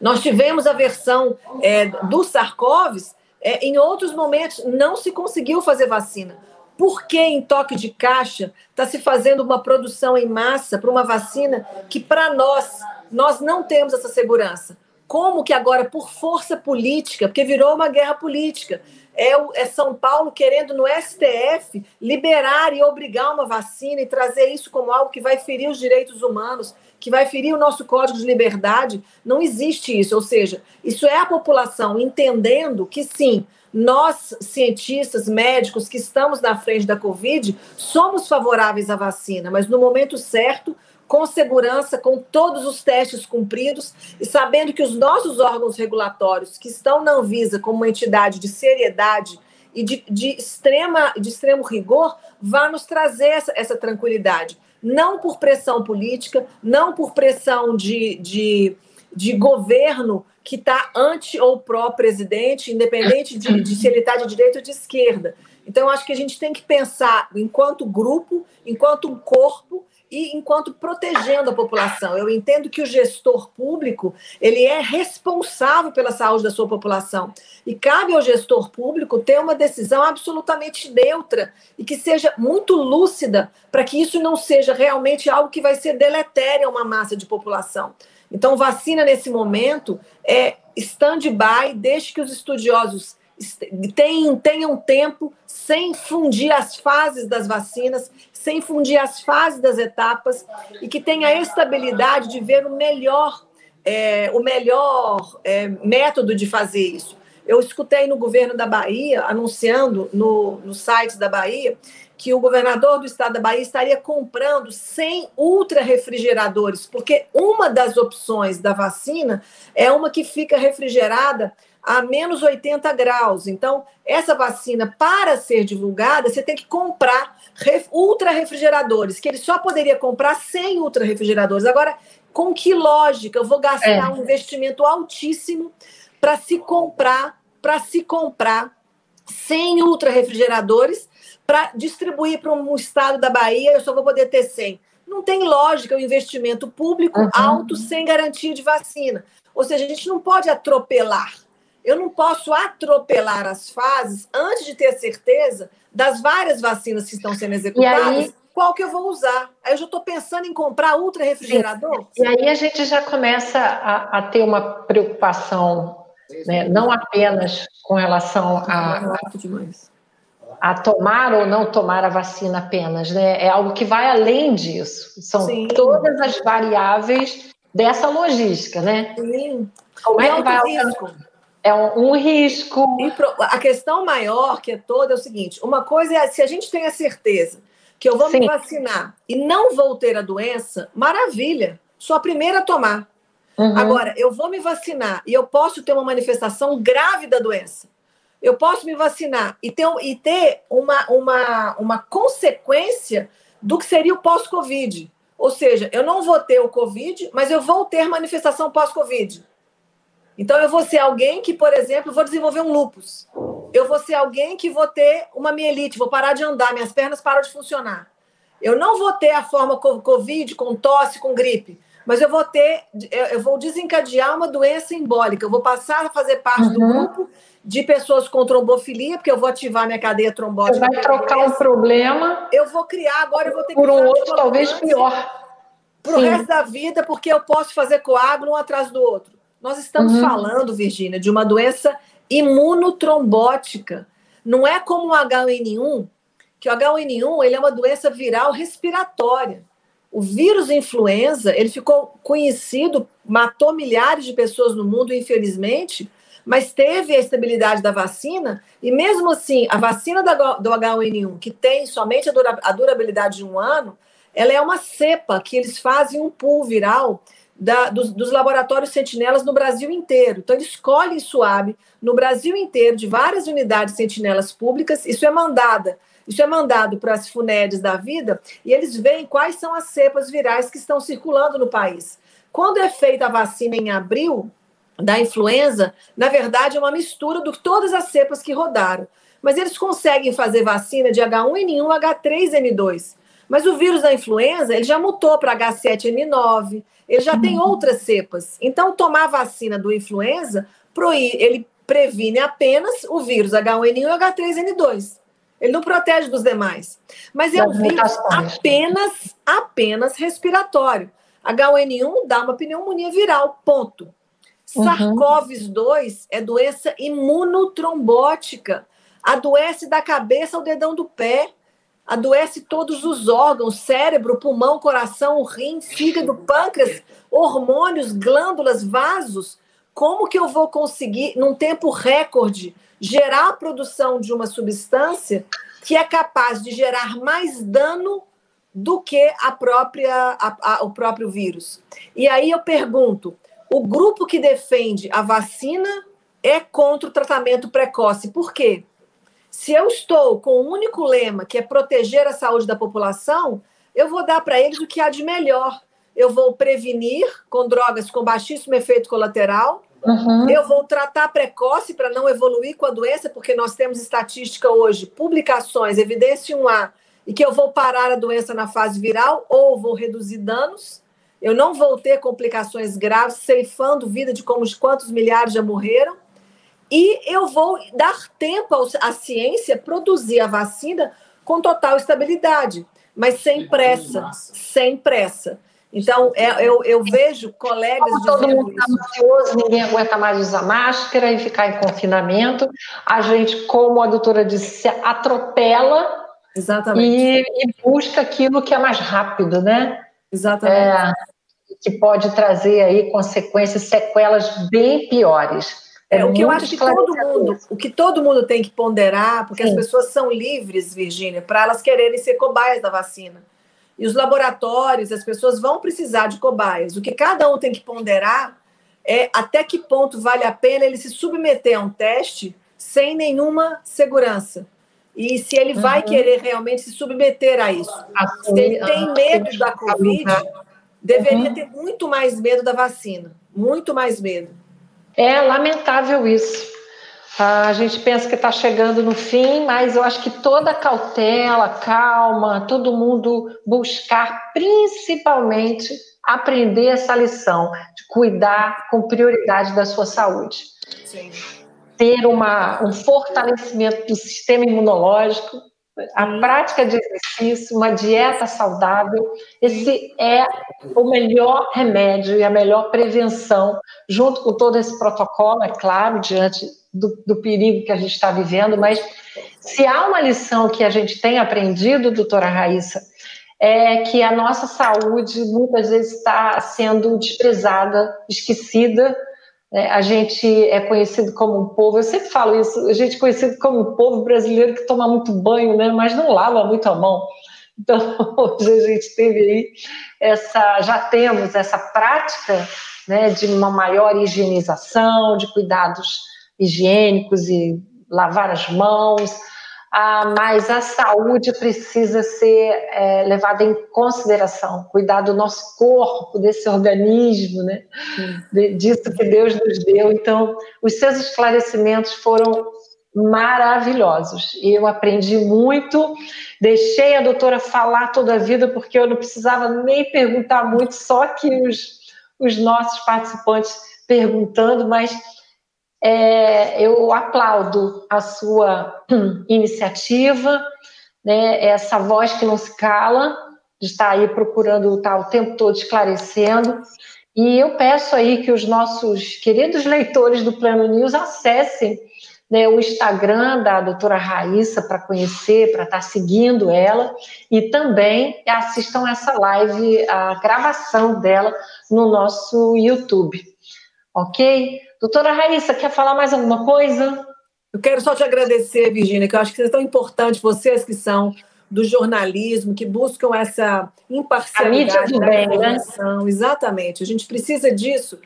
Nós tivemos a versão é, do SARS-CoV, é, em outros momentos não se conseguiu fazer vacina. Por que em toque de caixa está se fazendo uma produção em massa para uma vacina que, para nós, nós não temos essa segurança? Como que agora, por força política, porque virou uma guerra política, é, o, é São Paulo querendo no STF liberar e obrigar uma vacina e trazer isso como algo que vai ferir os direitos humanos, que vai ferir o nosso código de liberdade. Não existe isso. Ou seja, isso é a população entendendo que sim, nós, cientistas, médicos que estamos na frente da Covid, somos favoráveis à vacina, mas no momento certo, com segurança, com todos os testes cumpridos e sabendo que os nossos órgãos regulatórios, que estão na Anvisa como uma entidade de seriedade e de, de, extrema, de extremo rigor, vão nos trazer essa, essa tranquilidade. Não por pressão política, não por pressão de, de, de governo que está anti ou pró-presidente, independente de, de se ele está de direita ou de esquerda. Então, acho que a gente tem que pensar enquanto grupo, enquanto um corpo, e enquanto protegendo a população. Eu entendo que o gestor público ele é responsável pela saúde da sua população e cabe ao gestor público ter uma decisão absolutamente neutra e que seja muito lúcida para que isso não seja realmente algo que vai ser deletério a uma massa de população. Então, vacina nesse momento é stand-by, deixe que os estudiosos tenham tempo sem fundir as fases das vacinas, sem fundir as fases das etapas e que tenha a estabilidade de ver o melhor, é, o melhor é, método de fazer isso. Eu escutei no governo da Bahia, anunciando no, no site da Bahia, que o governador do estado da Bahia estaria comprando 100 ultra-refrigeradores, porque uma das opções da vacina é uma que fica refrigerada a menos 80 graus. Então, essa vacina, para ser divulgada, você tem que comprar ultra refrigeradores, que ele só poderia comprar 100 ultra refrigeradores. Agora, com que lógica? Eu vou gastar é. um investimento altíssimo para se comprar, para se comprar 100 ultra refrigeradores para distribuir para um estado da Bahia, eu só vou poder ter 100. Não tem lógica o investimento público uhum. alto sem garantia de vacina. Ou seja, a gente não pode atropelar eu não posso atropelar as fases antes de ter certeza das várias vacinas que estão sendo executadas. Aí, qual que eu vou usar? Aí eu já estou pensando em comprar ultra refrigerador. E aí a gente já começa a, a ter uma preocupação, né, não apenas com relação a, a, tomar ou não tomar a vacina apenas, né? É algo que vai além disso. São Sim. todas as variáveis dessa logística, né? Sim. Como é que vai alcançar? É um, um risco. Pro, a questão maior que é toda é o seguinte: uma coisa é se a gente tem a certeza que eu vou Sim. me vacinar e não vou ter a doença, maravilha, sou a primeira a tomar. Uhum. Agora, eu vou me vacinar e eu posso ter uma manifestação grave da doença. Eu posso me vacinar e ter, e ter uma, uma, uma consequência do que seria o pós-Covid. Ou seja, eu não vou ter o Covid, mas eu vou ter manifestação pós-Covid. Então, eu vou ser alguém que, por exemplo, vou desenvolver um lupus. Eu vou ser alguém que vou ter uma mielite, vou parar de andar, minhas pernas param de funcionar. Eu não vou ter a forma Covid, com tosse, com gripe, mas eu vou ter, eu vou desencadear uma doença embólica. Eu vou passar a fazer parte uhum. do grupo de pessoas com trombofilia, porque eu vou ativar minha cadeia trombótica. Você vai trocar um problema. Eu vou criar, agora eu vou ter que. Por um outro, talvez pior. Para o resto da vida, porque eu posso fazer coágulo um atrás do outro. Nós estamos uhum. falando, Virgínia, de uma doença imunotrombótica. Não é como o H1N1, que o H1N1 ele é uma doença viral respiratória. O vírus influenza, ele ficou conhecido, matou milhares de pessoas no mundo, infelizmente, mas teve a estabilidade da vacina, e mesmo assim, a vacina do H1N1, que tem somente a durabilidade de um ano, ela é uma cepa que eles fazem um pool viral da, dos, dos, laboratórios sentinelas no Brasil inteiro. Então, eles escolhem SUAB no Brasil inteiro, de várias unidades sentinelas públicas. Isso é mandada, isso é mandado para as FUNEDs da vida, e eles veem quais são as cepas virais que estão circulando no país. Quando é feita a vacina em abril da influenza, na verdade é uma mistura de todas as cepas que rodaram. Mas eles conseguem fazer vacina de H1N1, H3N2. Mas o vírus da influenza, ele já mutou para H7N9, ele já tem uhum. outras cepas. Então, tomar vacina do influenza, ele previne apenas o vírus H1N1 e H3N2. Ele não protege dos demais. Mas é um vírus apenas, apenas respiratório. H1N1 dá uma pneumonia viral, ponto. Uhum. SARS-CoV-2 é doença imunotrombótica. Adoece da cabeça ao dedão do pé. Adoece todos os órgãos: cérebro, pulmão, coração, rim, fígado, pâncreas, hormônios, glândulas, vasos. Como que eu vou conseguir, num tempo recorde, gerar a produção de uma substância que é capaz de gerar mais dano do que a própria, a, a, o próprio vírus? E aí eu pergunto: o grupo que defende a vacina é contra o tratamento precoce. Por quê? Se eu estou com o um único lema, que é proteger a saúde da população, eu vou dar para eles o que há de melhor. Eu vou prevenir com drogas com baixíssimo efeito colateral. Uhum. Eu vou tratar precoce para não evoluir com a doença, porque nós temos estatística hoje, publicações, evidência 1A, e que eu vou parar a doença na fase viral ou vou reduzir danos. Eu não vou ter complicações graves, ceifando vida de como quantos milhares já morreram. E eu vou dar tempo à ciência produzir a vacina com total estabilidade, mas sem pressa, sem pressa. Então, é, eu, eu vejo colegas Como todo mundo está ansioso, ninguém aguenta mais usar máscara e ficar em confinamento. A gente, como a doutora disse, se atropela e, e, busca aquilo que é mais rápido, né? Exatamente. É, que pode trazer aí consequências, sequelas bem piores. É, é o que eu acho que todo mundo, o que todo mundo tem que ponderar, porque Sim. as pessoas são livres, Virgínia, para elas quererem ser cobaias da vacina. E os laboratórios, as pessoas vão precisar de cobaias. O que cada um tem que ponderar é até que ponto vale a pena ele se submeter a um teste sem nenhuma segurança. E se ele uhum. vai querer realmente se submeter a isso. Assim, se ele tem medo da Covid, deveria uhum. ter muito mais medo da vacina. Muito mais medo. É lamentável isso. A gente pensa que está chegando no fim, mas eu acho que toda cautela, calma, todo mundo buscar principalmente aprender essa lição de cuidar com prioridade da sua saúde. Sim. Ter uma, um fortalecimento do sistema imunológico, a prática de exercício, uma dieta saudável, esse é o melhor remédio e a melhor prevenção, junto com todo esse protocolo, é claro, diante do, do perigo que a gente está vivendo, mas se há uma lição que a gente tem aprendido, doutora Raíssa, é que a nossa saúde muitas vezes está sendo desprezada, esquecida, é, a gente é conhecido como um povo, eu sempre falo isso, a gente é conhecido como um povo brasileiro que toma muito banho, né, mas não lava muito a mão. Então, <laughs> hoje a gente teve aí essa, já temos essa prática né, de uma maior higienização, de cuidados higiênicos e lavar as mãos, ah, mas a saúde precisa ser é, levada em consideração, cuidar do nosso corpo, desse organismo, né? De, disso que Deus nos deu. Então, os seus esclarecimentos foram maravilhosos e eu aprendi muito. Deixei a doutora falar toda a vida porque eu não precisava nem perguntar muito, só que os, os nossos participantes perguntando, mas é, eu aplaudo a sua iniciativa, né, essa voz que não se cala, de estar aí procurando estar o tempo todo esclarecendo. E eu peço aí que os nossos queridos leitores do Plano News acessem né, o Instagram da doutora Raíssa para conhecer, para estar seguindo ela, e também assistam essa live, a gravação dela no nosso YouTube. Ok? Doutora Raíssa, quer falar mais alguma coisa? Eu quero só te agradecer, Virginia, que eu acho que é tão importante, vocês que são do jornalismo, que buscam essa imparcialidade da bem, né? Exatamente. A gente precisa disso,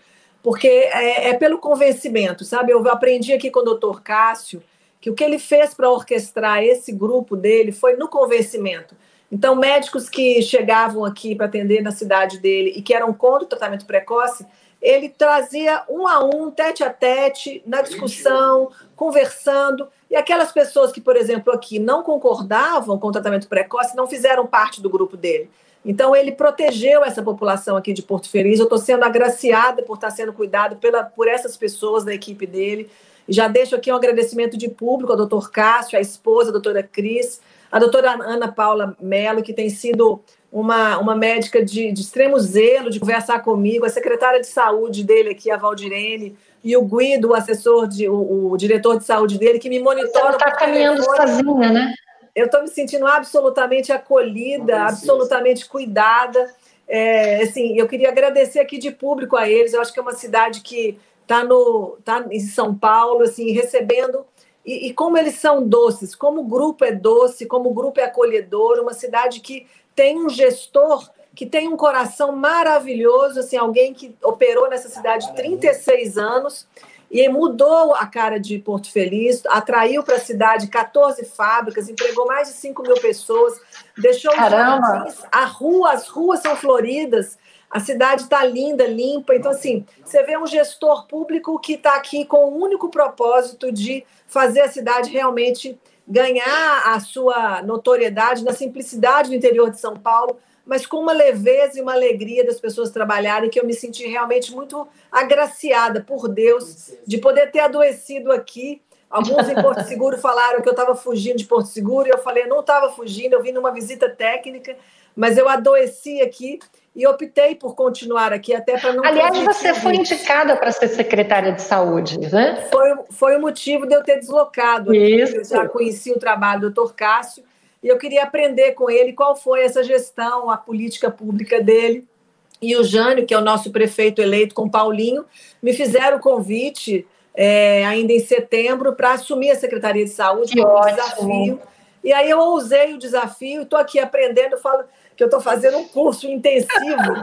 porque é, é, pelo convencimento, sabe? Eu aprendi aqui com o doutor Cássio que o que ele fez para orquestrar esse grupo dele foi no convencimento. Então, médicos que chegavam aqui para atender na cidade dele e que eram contra o tratamento precoce, ele trazia um a um, tete a tete, na discussão, conversando. E aquelas pessoas que, por exemplo, aqui não concordavam com o tratamento precoce não fizeram parte do grupo dele. Então, ele protegeu essa população aqui de Porto Feliz. Eu estou sendo agraciada por estar sendo cuidado pela, por essas pessoas da equipe dele. Já deixo aqui um agradecimento de público ao doutor Cássio, à esposa, a doutora Cris, a doutora Ana Paula Mello, que tem sido uma, uma médica de, de extremo zelo de conversar comigo, a secretária de saúde dele aqui, a Valdirene, e o Guido, o assessor, de, o, o diretor de saúde dele, que me monitora. Você está caminhando sozinha, né? Eu estou me sentindo absolutamente acolhida, absolutamente cuidada. É, assim, eu queria agradecer aqui de público a eles. Eu acho que é uma cidade que está no tá em São Paulo, assim, recebendo e, e, como eles são doces, como o grupo é doce, como o grupo é acolhedor, uma cidade que tem um gestor que tem um coração maravilhoso, assim, alguém que operou nessa cidade 36 anos e mudou a cara de Porto Feliz, atraiu para a cidade 14 fábricas, empregou mais de 5 mil pessoas, deixou Caramba. os a rua, as ruas são floridas, a cidade está linda, limpa. Então, assim, você vê um gestor público que está aqui com o único propósito de fazer a cidade realmente ganhar a sua notoriedade na simplicidade do interior de São Paulo, mas com uma leveza e uma alegria das pessoas trabalharem, que eu me senti realmente muito agraciada por Deus de poder ter adoecido aqui. Alguns em Porto Seguro <laughs> falaram que eu estava fugindo de Porto Seguro, e eu falei, não estava fugindo, eu vim numa visita técnica, mas eu adoeci aqui e optei por continuar aqui até para não. Aliás, você foi indicada para ser secretária de saúde, né? Foi, foi o motivo de eu ter deslocado. Isso. Eu já conheci o trabalho do doutor Cássio e eu queria aprender com ele qual foi essa gestão, a política pública dele. E o Jânio, que é o nosso prefeito eleito com Paulinho, me fizeram o convite é, ainda em setembro para assumir a Secretaria de Saúde, que um desafio. E aí eu ousei o desafio, estou aqui aprendendo, falo que eu estou fazendo um curso intensivo.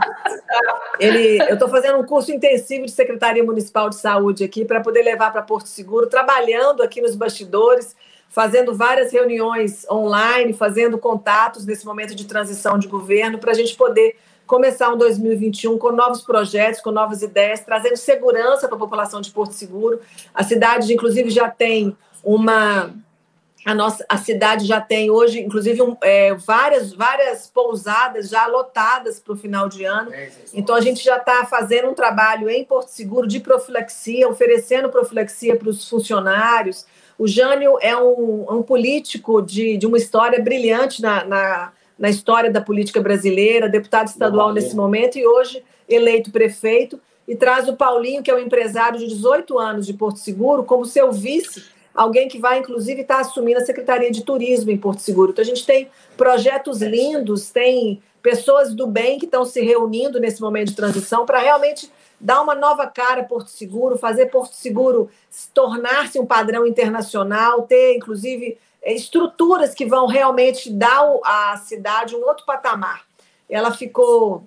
Ele, eu estou fazendo um curso intensivo de Secretaria Municipal de Saúde aqui para poder levar para Porto Seguro, trabalhando aqui nos bastidores fazendo várias reuniões online, fazendo contatos nesse momento de transição de governo, para a gente poder começar um 2021 com novos projetos, com novas ideias, trazendo segurança para a população de Porto Seguro. A cidade, inclusive, já tem uma. A, nossa, a cidade já tem hoje, inclusive, um, é, várias, várias pousadas já lotadas para o final de ano. Então, a gente já está fazendo um trabalho em Porto Seguro de profilaxia, oferecendo profilaxia para os funcionários, o Jânio é um, um político de, de uma história brilhante na, na, na, história da política brasileira, deputado estadual nesse momento e hoje eleito prefeito. E traz o Paulinho, que é um empresário de 18 anos de Porto Seguro, como seu vice, alguém que vai, inclusive, estar tá assumindo a Secretaria de Turismo em Porto Seguro. Então, a gente tem projetos lindos, tem pessoas do bem que estão se reunindo nesse momento de transição para realmente dar uma nova cara a Porto Seguro, fazer Porto Seguro tornar-se um padrão internacional, ter, inclusive, eh, estruturas que vão realmente dar à cidade um outro patamar. Ela ficou.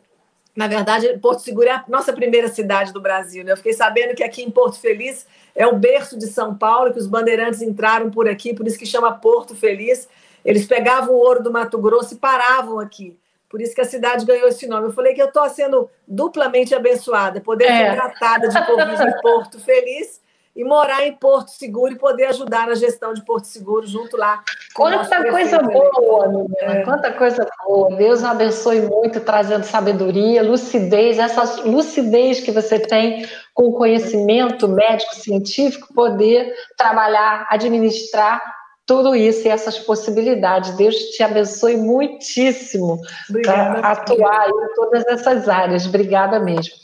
Na verdade, Porto Seguro é a nossa primeira cidade do Brasil. Né? Eu fiquei sabendo que aqui em Porto Feliz é o berço de São Paulo, que os bandeirantes entraram por aqui, por isso que chama Porto Feliz. Eles pegavam o ouro do Mato Grosso e paravam aqui. Por isso que a cidade ganhou esse nome. Eu falei que eu estou sendo duplamente abençoada, poder é. ser tratada de Covid em Porto Feliz e morar em Porto Seguro e poder ajudar na gestão de Porto Seguro junto lá. Quanta coisa boa, menina. É. Quanta coisa boa. Deus abençoe muito, trazendo sabedoria, lucidez, essa lucidez que você tem com o conhecimento médico, científico, poder trabalhar, administrar tudo isso e essas possibilidades. Deus te abençoe muitíssimo para atuar em todas essas áreas. Obrigada mesmo.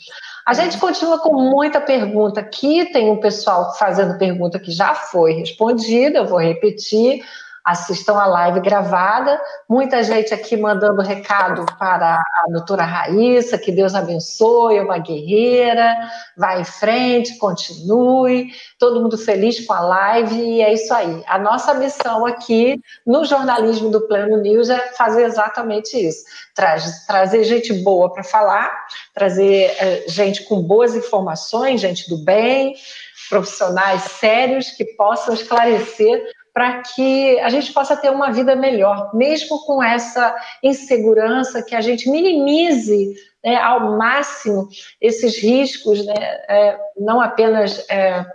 A gente continua com muita pergunta aqui. Tem um pessoal fazendo pergunta que já foi respondida, eu vou repetir assistam a live gravada. Muita gente aqui mandando recado para a doutora Raíssa, que Deus abençoe, é uma guerreira, vai em frente, continue, todo mundo feliz com a live, e é isso aí. A nossa missão aqui no jornalismo do Plano News é fazer exatamente isso: Traz, trazer gente boa para falar, trazer é, gente com boas informações, gente do bem, profissionais sérios que possam esclarecer para que a gente possa ter uma vida melhor, mesmo com essa insegurança, que a gente minimize né, ao máximo esses riscos, né, é, não apenas é,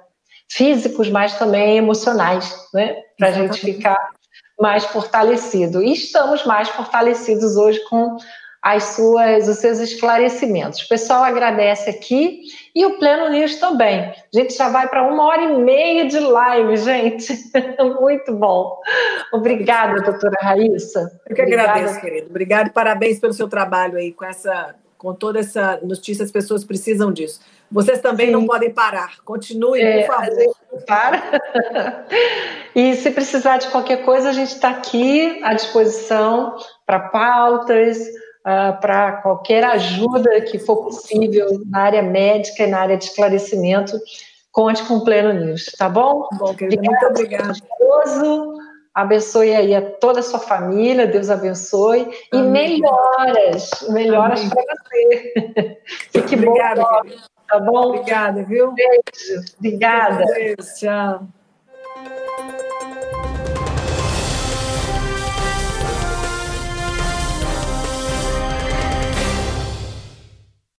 físicos, mas também emocionais, né, para a gente ficar mais fortalecido. E estamos mais fortalecidos hoje com as suas, os seus esclarecimentos. O pessoal agradece aqui e o Pleno News também. A gente já vai para uma hora e meia de live, gente. <laughs> Muito bom. Obrigada, doutora Raíssa. Eu que Obrigada. agradeço, querido. Obrigada e parabéns pelo seu trabalho aí com essa com toda essa notícia, as pessoas precisam disso. Vocês também Sim. não podem parar. Continue, é, por favor. Para. <laughs> e se precisar de qualquer coisa, a gente está aqui à disposição para pautas, uh, para qualquer ajuda que for possível na área médica e na área de esclarecimento. Conte com o Pleno News, tá bom? Bom, querida, muito obrigada abençoe aí a toda a sua família, Deus abençoe e melhoras, melhoras para você. <laughs> Fique Obrigada, bom, tá bom? Obrigada, viu? Beijo, obrigada. Beijo, tchau.